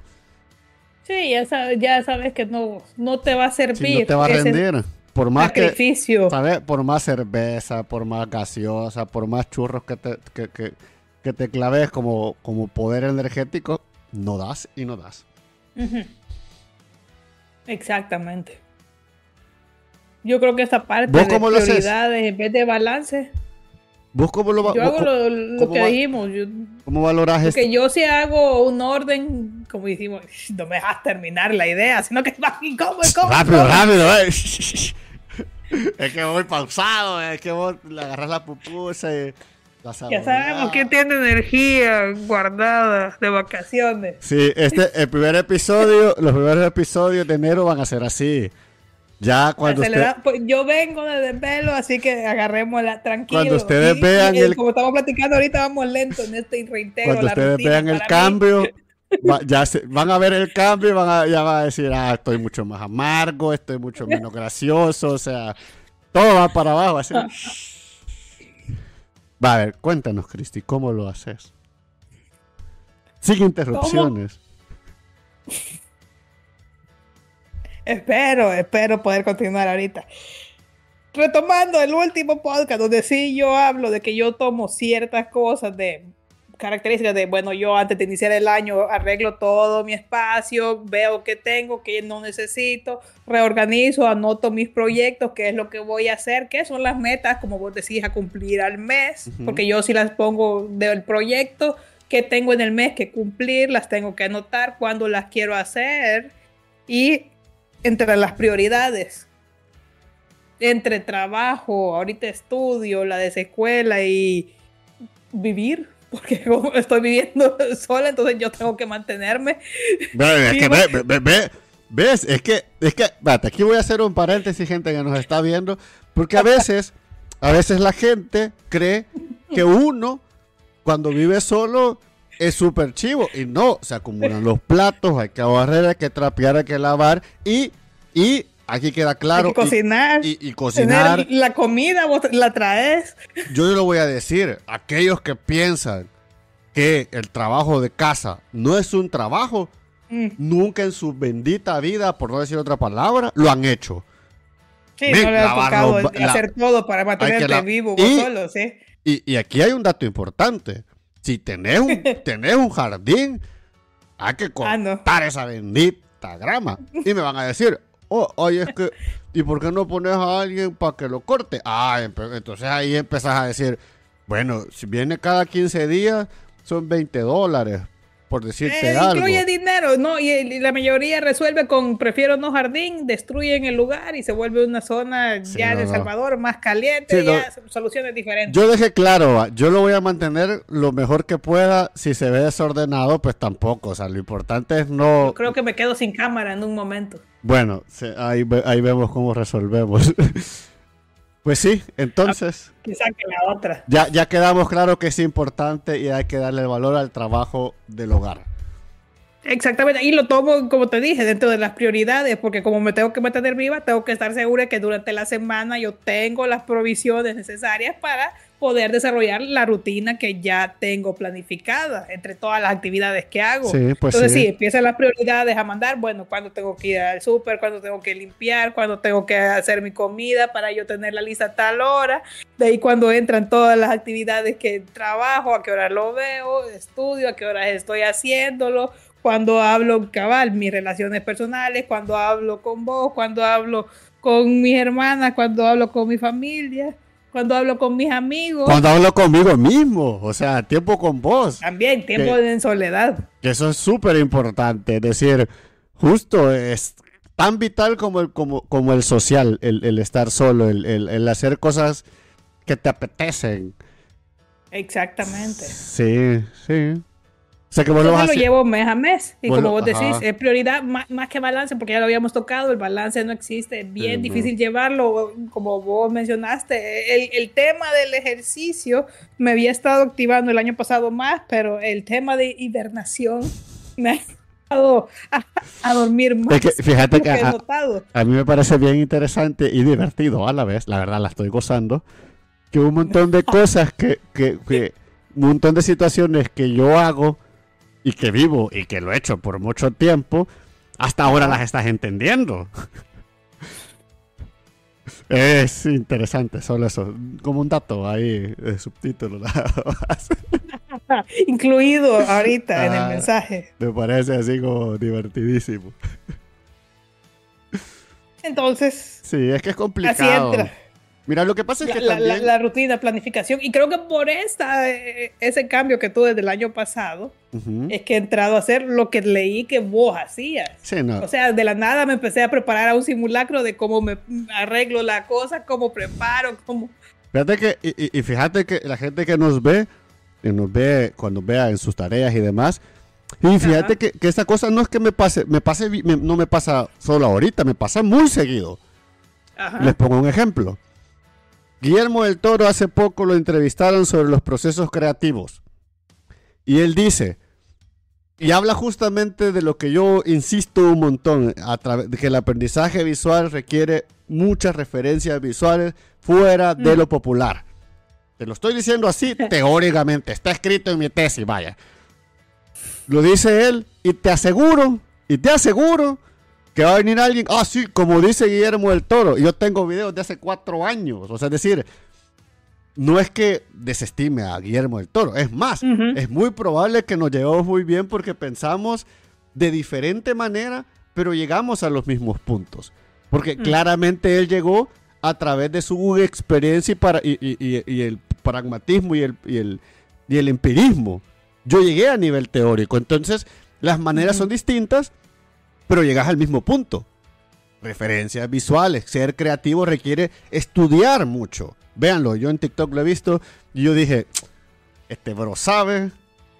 Sí, ya sabes, ya sabes que no, no te va a servir. no te va a rendir. Por más sacrificio. que, ¿sabes? Por más cerveza, por más gaseosa, por más churros que te, que, te claves como, como poder energético, no das y no das. Exactamente. Yo creo que esa parte de prioridades en vez de balance ¿Vos cómo lo Yo hago lo, que dijimos. ¿Cómo valoras esto? Porque yo si hago un orden, como dijimos, no me dejas terminar la idea, sino que va ¿cómo, cómo, Rápido, rápido, eh. Es que voy pausado, es que vos le agarras la pupusa y la Ya sabemos quién tiene energía guardada de vacaciones. Sí, este, el primer episodio, los primeros episodios de enero van a ser así. Ya cuando pues, yo vengo de desvelo, así que agarrémosla tranquilo. Cuando ustedes vean el... Como estamos platicando ahorita, vamos lento en este reintero. Cuando ustedes vean el cambio, ya van a ver el cambio y van a, ya van a decir, ah, estoy mucho más amargo, estoy mucho menos gracioso, o sea, todo va para abajo. Así. Va, a ver, cuéntanos, Cristi, ¿cómo lo haces? Sin interrupciones. Espero, espero poder continuar ahorita. Retomando el último podcast donde sí yo hablo de que yo tomo ciertas cosas de características de, bueno, yo antes de iniciar el año arreglo todo mi espacio, veo qué tengo, qué no necesito, reorganizo, anoto mis proyectos, qué es lo que voy a hacer, qué son las metas, como vos decís, a cumplir al mes, porque yo si las pongo del proyecto, qué tengo en el mes que cumplir, las tengo que anotar, cuándo las quiero hacer y entre las prioridades. Entre trabajo, ahorita estudio, la desescuela y vivir, porque como estoy viviendo sola, entonces yo tengo que mantenerme. es que ve, ves, es que, es que, aquí voy a hacer un paréntesis, gente que nos está viendo, porque a veces, a veces la gente cree que uno, cuando vive solo, es súper chivo. Y no, se acumulan los platos, hay que barrer, hay que trapear, hay que lavar. Y, y aquí queda claro. Hay que cocinar. Y, cocinar. La comida vos la traes. Yo lo voy a decir, aquellos que piensan que el trabajo de casa no es un trabajo, mm. nunca en su bendita vida, por no decir otra palabra, lo han hecho. Sí, no le ha tocado hacer todo para mantenerte vivo vos solo, ¿sí? Y, y aquí hay un dato importante si tenés un, tenés un jardín, hay que ah, cortar esa bendita grama. Y me van a decir, oh, oye, es que, ¿y por qué no pones a alguien para que lo corte? Ah, entonces ahí empezás a decir, bueno, si viene cada 15 días, son 20 dólares por decirte eh, algo. Incluye dinero, ¿no? Y, la mayoría resuelve con prefiero no jardín, destruyen el lugar y se vuelve una zona ya de Salvador más caliente, ya soluciones diferentes. Yo dejé claro, yo lo voy a mantener lo mejor que pueda. Si se ve desordenado, pues tampoco. O sea, lo importante es no. Yo creo que me quedo sin cámara en un momento. Bueno, ahí, ahí vemos cómo resolvemos. Pues sí, entonces. Quizá que la otra. Ya, ya quedamos claro que es importante y hay que darle el valor al trabajo del hogar. Exactamente, y lo tomo, como te dije, dentro de las prioridades, porque como me tengo que mantener viva, tengo que estar segura que durante la semana yo tengo las provisiones necesarias para poder desarrollar la rutina que ya tengo planificada entre todas las actividades que hago. Sí, pues Entonces, sí. sí, empiezan las prioridades a mandar, bueno, cuando tengo que ir al súper, cuando tengo que limpiar, cuando tengo que hacer mi comida para yo tener la lista a tal hora, de ahí cuando entran todas las actividades que trabajo, a qué hora lo veo, estudio, a qué hora estoy haciéndolo, cuando hablo cabal, mis relaciones personales, cuando hablo con vos, cuando hablo con mis hermanas, cuando hablo con mi familia, cuando hablo con mis amigos. Cuando hablo conmigo mismo, o sea, tiempo con vos. También, tiempo Que- en soledad. Que eso es súper importante. Es decir, justo es tan vital como el, como, como el social, el, el estar solo, el, el- el hacer cosas que te apetecen. Exactamente. Sí, sí. O sea, que vos lo vas Entonces lo haci- llevo mes a mes. Y Vos como lo- vos decís, ajá. es prioridad más, más que balance, porque ya lo habíamos tocado, el balance no existe, es bien Sí, no. difícil llevarlo, como vos mencionaste. El, el tema del ejercicio me había estado activando el año pasado más, pero el tema de hibernación me ha ayudado a, a dormir más. Es que fíjate lo que a-. A mí me parece bien interesante y divertido a la vez, la verdad la estoy gozando, que un montón de cosas que, que, que- un montón de situaciones que yo hago y que vivo y que lo he hecho por mucho tiempo, hasta ahora las estás entendiendo. Es interesante, solo eso, como un dato ahí, de subtítulo. Incluido ahorita en Ah. el mensaje. Me parece así como divertidísimo. Entonces, Sí, es que es así complicado. entra. Mira, lo que pasa es la, que la- la- también... la rutina, planificación. Y creo que por esta, eh, ese cambio que tuve del año pasado, Ujú. es que he entrado a hacer lo que leí que vos hacías. Sí, no. O sea, de la nada me empecé a preparar a un simulacro de cómo me arreglo la cosa, cómo preparo, cómo... Fíjate que, y, y- fíjate que la gente que nos ve, que nos ve cuando vea en sus tareas y demás, y fíjate que, que esta cosa no es que me pase, me pase, me- no me pasa solo ahorita, me pasa muy seguido. Ajá. Les pongo un ejemplo. Guillermo del Toro hace poco lo entrevistaron sobre los procesos creativos. Y él dice, y habla justamente de lo que yo insisto un montón, a través de que el aprendizaje visual requiere muchas referencias visuales fuera de lo popular. Te lo estoy diciendo así teóricamente, está escrito en mi tesis, vaya. Lo dice él y te aseguro, y te aseguro que va a venir alguien, ah, sí, como dice Guillermo del Toro, yo tengo videos de hace cuatro años, o sea, es decir, no es que desestime a Guillermo del Toro, es más, es muy probable que nos llevamos muy bien porque pensamos de diferente manera, pero llegamos a los mismos puntos, porque Mm. claramente él llegó a través de su experiencia y, para, y, y- y- y el pragmatismo y el, y, el, y el empirismo. Yo llegué a nivel teórico, entonces las maneras son distintas, pero llegas al mismo punto. Referencias visuales, ser creativo requiere estudiar mucho. Véanlo, yo en TikTok lo he visto y yo dije, este bro sabe,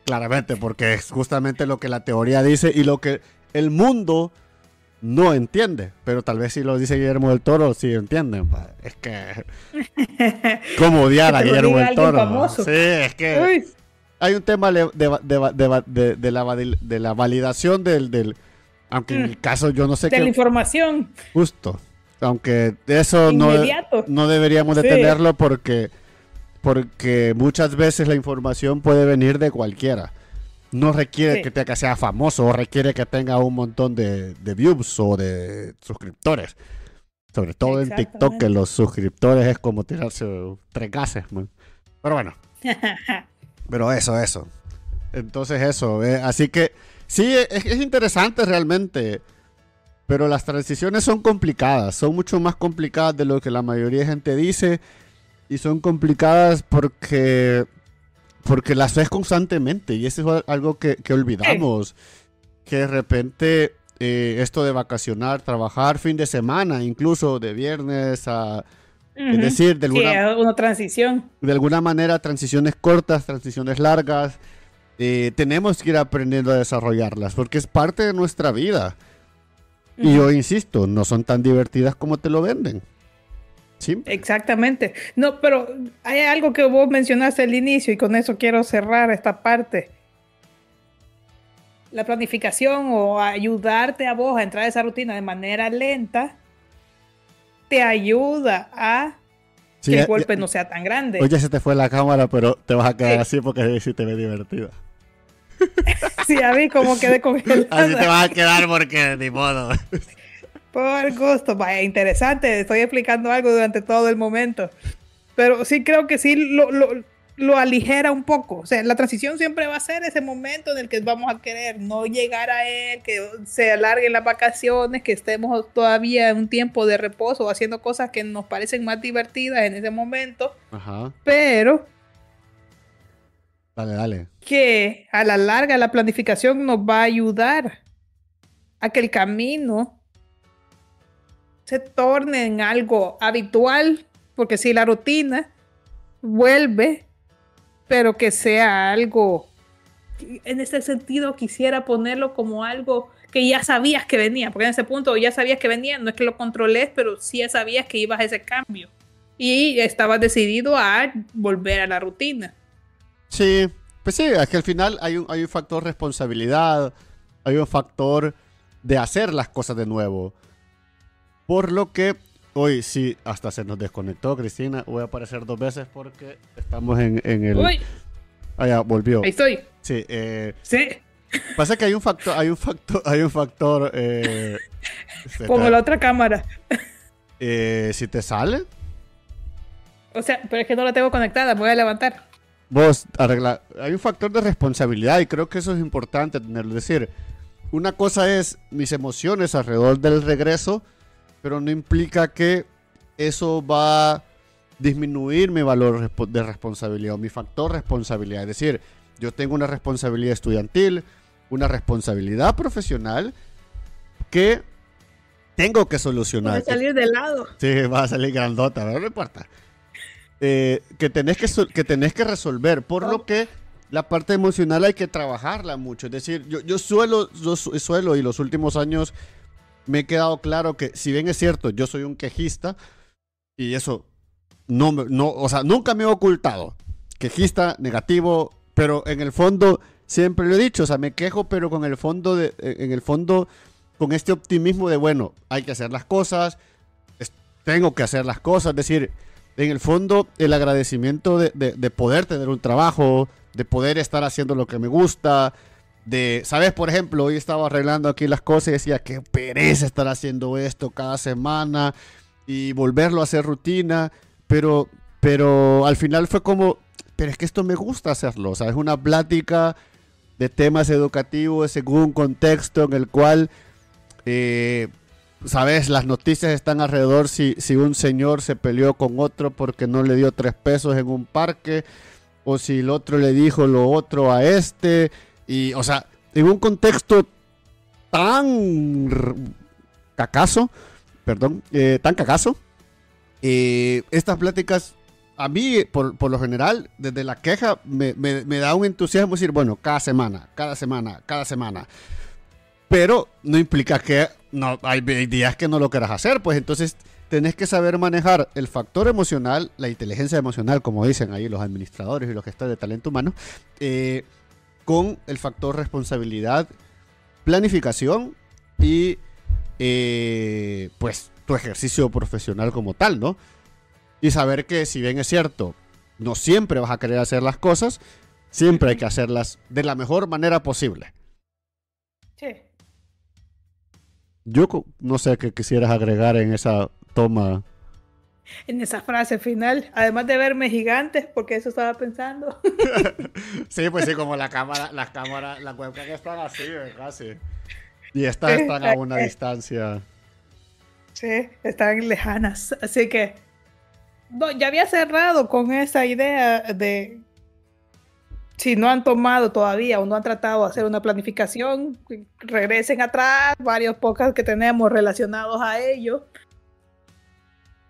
claramente, porque es justamente lo que la teoría dice y lo que el mundo no entiende. Pero tal vez si lo dice Guillermo del Toro, sí entienden. pa. Es que, ¿cómo odiar a Guillermo del Toro? famoso. Sí, es que Uy, hay un tema de, la, vali- de la validación del, del- aunque en el caso yo no sé de la qué información, justo aunque eso no, inmediato. no deberíamos de Sí. tenerlo porque porque muchas veces la información puede venir de cualquiera no requiere Sí. que, te- que sea famoso o requiere que tenga un montón de, de views o de suscriptores sobre todo en TikTok que los suscriptores es como tirarse tres gases man. pero bueno pero eso, eso. Entonces eso, eh, así que sí, es, es interesante realmente, pero las transiciones son complicadas, son mucho más complicadas de lo que la mayoría de gente dice y son complicadas porque, porque las ves constantemente y eso es algo que, que olvidamos, que de repente eh, esto de vacacionar, trabajar fin de semana, incluso de viernes a... Es Ujú. decir, de alguna, es una transición. de alguna manera transiciones cortas, transiciones largas, eh, tenemos que ir aprendiendo a desarrollarlas porque es parte de nuestra vida. Y yo insisto, no son tan divertidas como te lo venden. Sí. Exactamente. No, pero hay algo que vos mencionaste al inicio y con eso quiero cerrar esta parte. La planificación o ayudarte a vos a entrar a esa rutina de manera lenta te ayuda a Sí, que el golpe ya- no sea tan grande. Oye, se te fue la cámara, pero te vas a quedar Sí. así porque sí te ve divertida. Sí, a mí como quedé congelada. Así te vas a quedar porque ni modo. Por gusto, vaya, interesante. Estoy explicando algo durante todo el momento. Pero sí creo que sí lo, lo- lo aligera un poco. O sea, la transición siempre va a ser ese momento en el que vamos a querer no llegar a él, que se alarguen las vacaciones, que estemos todavía en un tiempo de reposo haciendo cosas que nos parecen más divertidas en ese momento. Ajá. Pero Dale, dale. que a la larga la planificación nos va a ayudar a que el camino se torne en algo habitual, porque si la rutina vuelve, pero que sea algo, en ese sentido quisiera ponerlo como algo que ya sabías que venía, porque en ese punto ya sabías que venía, no es que lo controles, pero sí ya sabías que ibas a ese cambio y estabas decidido a volver a la rutina. Sí, pues sí, es que al final hay un, hay un factor responsabilidad, hay un factor de hacer las cosas de nuevo. Por lo que hoy sí, hasta se nos desconectó Cristina. Voy a aparecer dos veces porque estamos en, en el... Uy, Ah, ya, volvió. ahí estoy. Sí, eh, Sí, pasa que hay un factor, hay un factor, hay un factor... Eh, te- la otra cámara. eh, si te sale, O sea, pero es que no la tengo conectada, me voy a levantar. Vos arregla. Hay un factor de responsabilidad y creo que eso es importante tenerlo. Es decir, una cosa es mis emociones alrededor del regreso, pero no implica que eso va a disminuir mi valor de responsabilidad o mi factor responsabilidad. Es decir, yo tengo una responsabilidad estudiantil, una responsabilidad profesional que tengo que solucionar. a salir de lado. Sí, va a salir grandota, pero no importa. Eh, que, tenés que, que tenés que resolver, por lo que la parte emocional hay que trabajarla mucho. Es decir, yo, yo suelo, yo su- suelo y los últimos años me he quedado claro que si bien es cierto, yo soy un quejista y eso no, no o sea, nunca me he ocultado. Quejista, negativo, pero en el fondo siempre lo he dicho, o sea, me quejo, pero con el fondo de, en el fondo con este optimismo de bueno, hay que hacer las cosas, tengo que hacer las cosas, es decir, en el fondo el agradecimiento de, de- de poder tener un trabajo, de poder estar haciendo lo que me gusta, de, ¿sabes? Por ejemplo, hoy estaba arreglando aquí las cosas y decía, qué pereza estar haciendo esto cada semana y volverlo a hacer rutina, pero, pero al final fue como, pero es que esto me gusta hacerlo, o sea, es una plática de temas educativos según un contexto en el cual eh, sabes, las noticias están alrededor si, si un señor se peleó con otro porque no le dio tres pesos en un parque, o si el otro le dijo lo otro a este, y, o sea, en un contexto tan cacazo, perdón, eh, tan cacazo, eh, estas pláticas, a mí, por, por lo general, desde la queja, me, me- me da un entusiasmo decir, bueno, cada semana, cada semana, cada semana. Pero no implica que no, hay, días que no lo quieras hacer, pues entonces tenés que saber manejar el factor emocional, la inteligencia emocional, como dicen ahí los administradores y los gestores de talento humano, eh, con el factor responsabilidad, planificación y eh, pues tu ejercicio profesional como tal, ¿no? Y saber que si bien es cierto, no siempre vas a querer hacer las cosas, siempre hay que hacerlas de la mejor manera posible. Sí. Yo no sé qué quisieras agregar en esa toma. En esa frase final, además de verme gigantes, porque eso estaba pensando. Sí, pues sí, como la cámara, las cámaras, las webcam están así, eh, casi. Y estas están a una distancia. Sí, están lejanas. Así que no, ya había cerrado con esa idea de si no han tomado todavía o no han tratado de hacer una planificación, regresen atrás, varios podcasts que tenemos relacionados a ello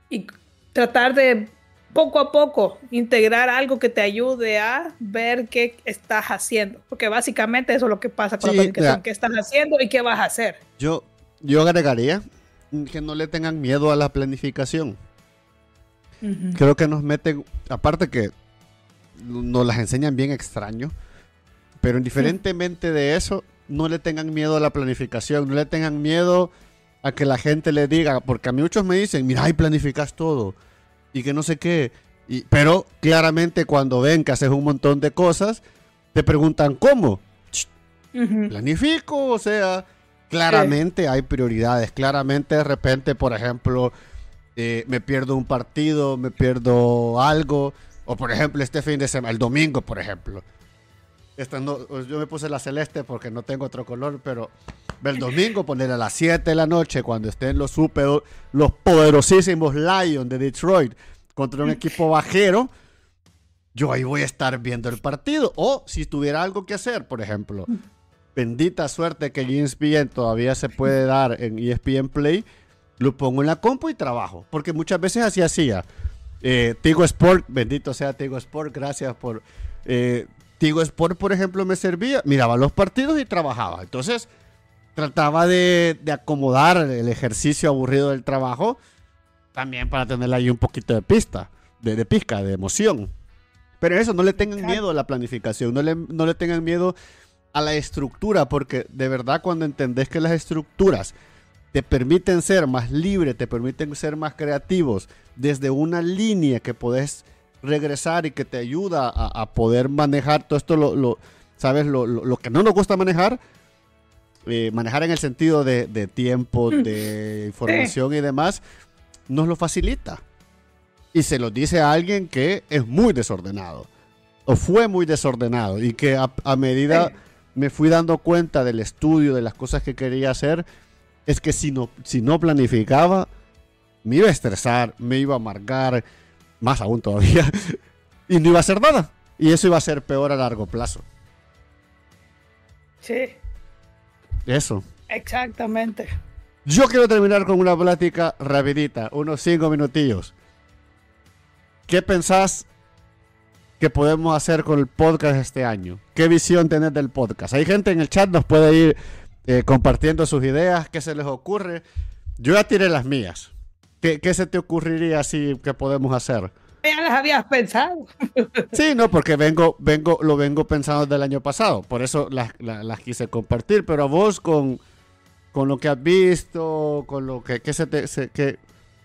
y tratar de poco a poco integrar algo que te ayude a ver qué estás haciendo, porque básicamente eso es lo que pasa con Sí, la planificación, mira. qué estás haciendo y qué vas a hacer. Yo, yo agregaría que no le tengan miedo a la planificación. creo que nos meten, aparte que nos las enseñan bien extraño, pero indiferentemente de eso, no le tengan miedo a la planificación, no le tengan miedo a que la gente le diga, porque a mí muchos me dicen, mira, ahí planificas todo, y que no sé qué, y, pero claramente cuando ven que haces un montón de cosas, te preguntan, ¿cómo? Planifico, o sea, claramente hay prioridades, claramente de repente, por ejemplo, eh, me pierdo un partido, me pierdo algo, o por ejemplo este fin de semana, el domingo, por ejemplo. yo me puse la celeste porque no tengo otro color, pero el domingo poner a las 7 de la noche cuando estén los super, los poderosísimos Lions de Detroit contra un equipo bajero, yo ahí voy a estar viendo el partido. O si tuviera algo que hacer, por ejemplo, bendita suerte que ESPN todavía se puede dar en ESPN Play, lo pongo en la compu y trabajo. Porque muchas veces así hacía. Eh, Tigo Sport, bendito sea Tigo Sport, gracias por... Eh, Tigo Sport, por ejemplo, me servía, miraba los partidos y trabajaba. Entonces, trataba de, acomodar el ejercicio aburrido del trabajo también para tenerle ahí un poquito de pista, de, de pizca, de emoción. Pero eso, no le tengan miedo a la planificación, no le, no le tengan miedo a la estructura, porque de verdad cuando entendés que las estructuras te permiten ser más libre, te permiten ser más creativos desde una línea que podés regresar y que te ayuda a, poder manejar todo esto, lo, ¿sabes? Lo, que no nos gusta manejar, eh, manejar en el sentido de, tiempo, mm. de información y demás, nos lo facilita. Y se lo dice a alguien que es muy desordenado, o fue muy desordenado, y que a medida me fui dando cuenta del estudio, de las cosas que quería hacer, es que si no, si no planificaba, me iba a estresar, me iba a amargar, más aún todavía, y no iba a hacer nada. Y eso iba a ser peor a largo plazo. Sí. Eso. Exactamente. Yo quiero terminar con una plática rapidita, unos cinco minutillos. ¿Qué pensás que podemos hacer con el podcast este año? ¿Qué visión tenés del podcast? Hay gente en el chat, nos puede ir eh, compartiendo sus ideas, qué se les ocurre. Yo ya tiré las mías. ¿Qué, se te ocurriría así que podemos hacer? Ya las habías pensado. Sí, no, porque vengo, vengo, lo vengo pensando desde el año pasado. Por eso las, quise compartir. Pero a vos con, con lo que has visto, con lo que, se te, que,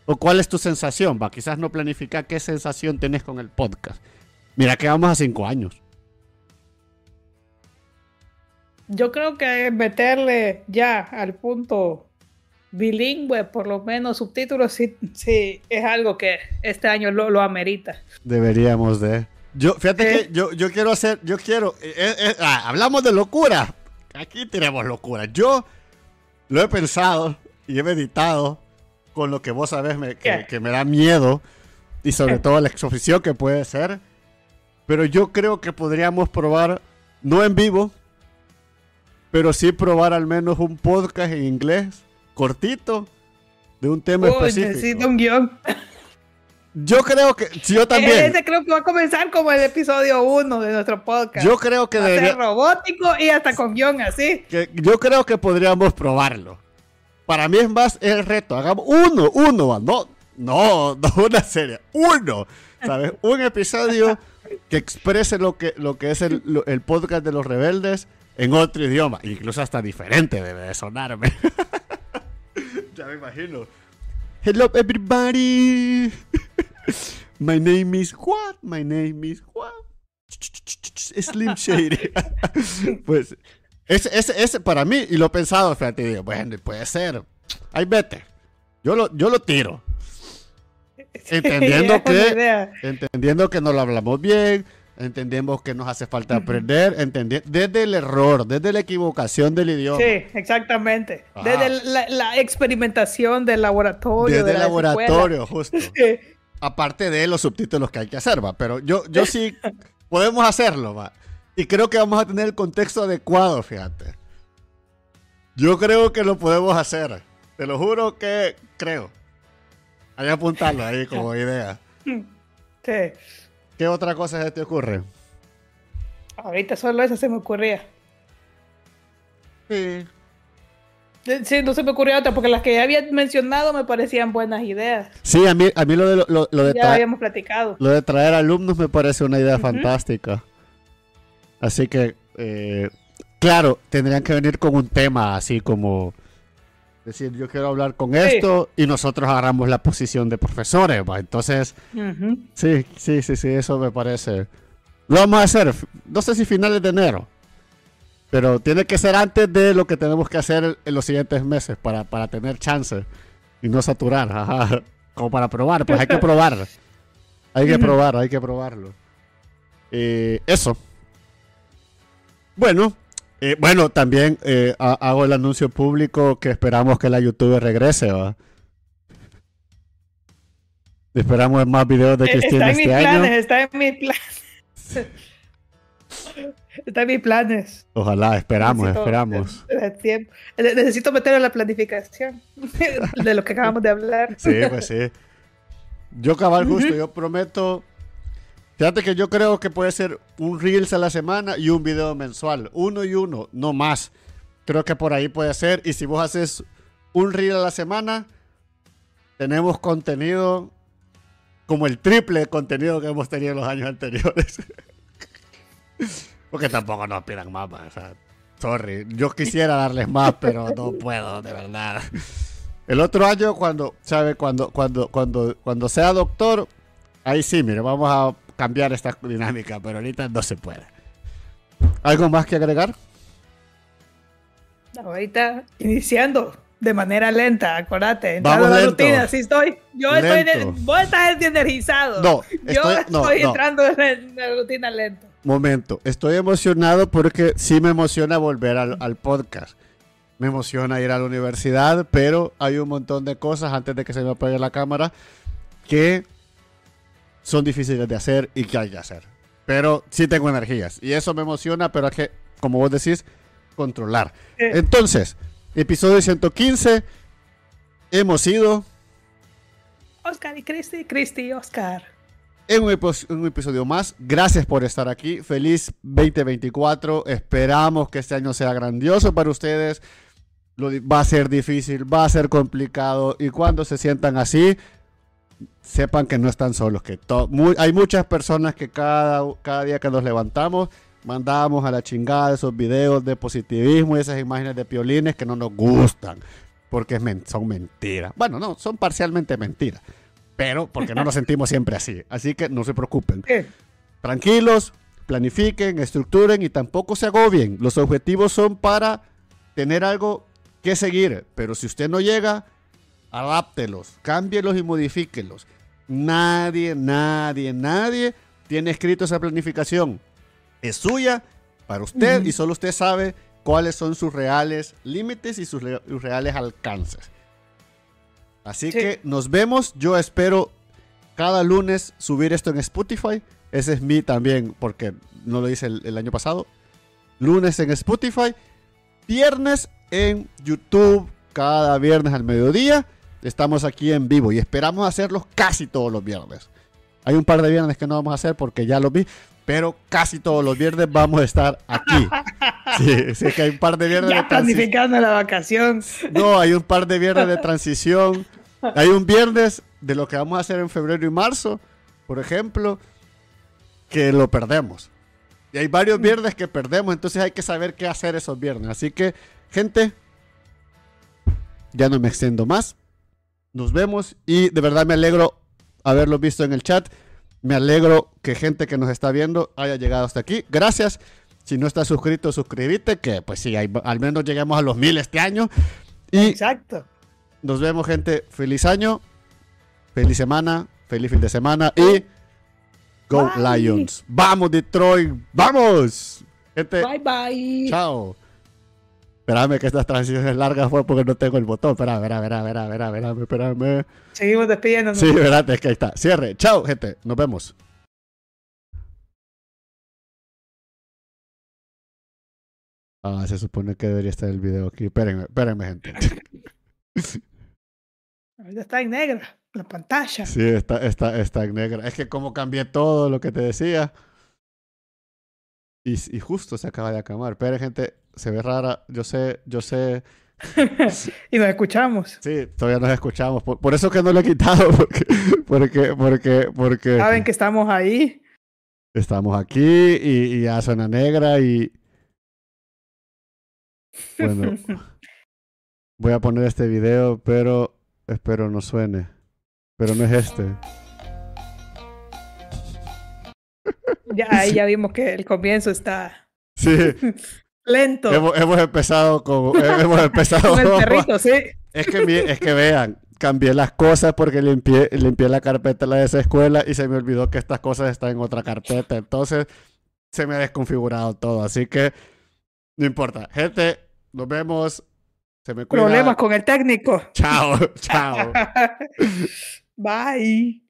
o cuál es tu sensación, va, quizás no planificar qué sensación tenés con el podcast. Mira que vamos a cinco años. Yo creo que meterle ya al punto bilingüe, por lo menos subtítulos, sí, sí es algo que este año lo, amerita. Deberíamos de. Yo, fíjate que yo, yo quiero hacer, yo quiero, eh, eh, eh, ah, hablamos de locura. Aquí tenemos locura. Yo lo he pensado y he meditado con lo que vos sabés que, que, me da miedo y sobre todo la exofición que puede ser. Pero yo creo que podríamos probar, no en vivo, pero sí probar al menos un podcast en inglés cortito de un tema Uy, específico. Necesito un guion. Yo creo que, yo también. Ese creo que va a comenzar como el episodio 1 de nuestro podcast. Yo creo que va debería... ser robótico y hasta con guion así. Que yo creo que podríamos probarlo. Para mí es más el reto. Hagamos uno, uno, no, no, no una serie, uno. ¿Sabes? Un episodio que exprese lo que, lo que es el, el podcast de los rebeldes en otro idioma, incluso hasta diferente debe de sonarme. ya me imagino. Hello everybody. My name is what? My name is what? Slim Shady. pues ese, ese, ese para mí, y lo he pensado, fíjate, digo, bueno, puede ser. Ahí vete. Yo lo, yo lo tiro. Entendiendo que, entendiendo que no lo hablamos bien, entendemos que nos hace falta aprender, desde el error, desde la equivocación del idioma. Sí, exactamente. Desde la, experimentación del laboratorio. Desde el laboratorio, justo. Aparte de los subtítulos que hay que hacer, va. Pero yo, yo sí podemos hacerlo, va. Y creo que vamos a tener el contexto adecuado, fíjate. Yo creo que lo podemos hacer. Te lo juro que creo. Hay que apuntarlo ahí como idea. Sí. ¿Qué otra cosa se te ocurre? Ahorita solo eso se me ocurría. Sí. Sí, no se me ocurrió otra, porque las que ya había mencionado me parecían buenas ideas. Sí, a mí, a mí lo de, lo, de ya habíamos platicado. Lo de traer alumnos me parece una idea fantástica. Así que, eh, claro, tendrían que venir con un tema así como decir, yo quiero hablar con esto y nosotros agarramos la posición de profesores. Entonces, sí, sí, sí, sí, eso me parece. Lo vamos a hacer, no sé si finales de enero. Pero tiene que ser antes de lo que tenemos que hacer en los siguientes meses para, para tener chance y no saturar. Ajá. Como para probar, pues hay que probar. Hay que probar, hay que probarlo. Eh, eso. Bueno, eh, bueno, también eh, hago el anuncio público que esperamos que la YouTube regrese, ¿va? Esperamos más videos de Cristina está en este mis año. Planes, está en mis planes. Está en mis planes. Ojalá, esperamos, esperamos. Necesito meterlo en la planificación de lo que acabamos de hablar. Sí, pues sí. Yo cabal justo, yo prometo. Fíjate que yo creo que puede ser un Reels a la semana y un video mensual. Uno y uno, no más. Creo que por ahí puede ser. Y si vos haces un Reel a la semana, tenemos contenido como el triple de contenido que hemos tenido en los años anteriores. Porque tampoco nos pidan más, o sea, sorry. Yo quisiera darles más, pero no puedo, de verdad. El otro año, cuando, ¿sabe? Cuando, cuando, cuando, cuando sea doctor, ahí sí, mire, vamos a cambiar esta dinámica, pero ahorita no se puede. ¿Algo más que agregar? Ahorita iniciando de manera lenta, acuérdate. Entrando a la rutina, sí estoy. Yo estoy. Vos estás energizado. No, estoy, yo estoy entrando en la rutina lenta. Momento, estoy emocionado porque sí me emociona volver al, podcast. Me emociona ir a la universidad, pero hay un montón de cosas antes de que se me apague la cámara que son difíciles de hacer y que hay que hacer. Pero sí tengo energías y eso me emociona, pero hay que, como vos decís, controlar. Entonces, episodio 115, hemos ido. Oscar y Cristi, Cristi y Oscar en un, episodio más. Gracias por estar aquí. Feliz 2024. Esperamos que este año sea grandioso para ustedes. va a ser difícil, va a ser complicado. Y cuando se sientan así, sepan que no están solos. Que hay muchas personas que cada, cada día que nos levantamos mandamos a la chingada esos videos de positivismo y esas imágenes de piolines que no nos gustan. Porque son mentiras. Bueno, no, son parcialmente mentiras pero porque no nos sentimos siempre así. Así que no se preocupen. Tranquilos, planifiquen, estructuren y tampoco se agobien. Los objetivos son para tener algo que seguir, pero si usted no llega, adáptelos, cámbielos y modifíquelos. Nadie, nadie, nadie tiene escrito esa planificación. Es suya para usted y solo usted sabe cuáles son sus reales límites y sus reales alcances. Así que nos vemos. Yo espero cada lunes subir esto en Spotify. Ese es mi también, porque no lo hice el, año pasado. Lunes en Spotify. Viernes en YouTube. Cada viernes al mediodía. Estamos aquí en vivo y esperamos hacerlos casi todos los viernes. Hay un par de viernes que no vamos a hacer porque ya los vi, pero casi todos los viernes vamos a estar aquí. Sí, sí que hay un par de viernes ya planificando la vacación. No, hay un par de viernes de transición. Hay un viernes de lo que vamos a hacer en febrero y marzo, por ejemplo, que lo perdemos. Y hay varios viernes que perdemos, entonces hay que saber qué hacer esos viernes. Así que, gente, ya no me extiendo más. Nos vemos y de verdad me alegro haberlo visto en el chat. Me alegro que gente que nos está viendo haya llegado hasta aquí. Gracias. Si no estás suscrito, suscríbete, que pues sí, al menos lleguemos a los mil este año. Y Exacto. Nos vemos, gente. Feliz año, feliz semana, feliz fin de semana y Go Lions. Vamos, Detroit. Vamos. Gente. Bye, bye. Chao. Espérame que estas transiciones largas fue porque no tengo el botón. Espera, espera, espera, espera, espera, espérame, espérame. Seguimos despidiéndonos. Sí, espérate, es que ahí está. Cierre. Chao, gente. Nos vemos. Ah, se supone que debería estar el video aquí. Espérenme, espérenme, gente. Ahorita está en negra la pantalla. Sí, está, está, está en negra. Es que como cambié todo lo que te decía. Y, y justo se acaba de acabar. Pero gente, se ve rara. Yo sé, yo sé y nos escuchamos. Sí, todavía nos escuchamos. Por, por, eso que no lo he quitado, porque, porque, porque, porque... Saben que estamos ahí. Estamos aquí y, y ya suena negra y... Bueno, voy a poner este video, pero espero no suene. Pero no es este. Ya, ahí ya vimos que el comienzo está Sí, lento. hemos, hemos empezado con... Hemos empezado Con el perrito, sí. Es que, es que vean, cambié las cosas porque limpié, limpié la carpeta de esa escuela y se me olvidó que estas cosas están en otra carpeta. Entonces se me ha desconfigurado todo. Así que no importa. Gente, nos vemos. Se me cuida. Problemas con el técnico. Chao, chao. Bye.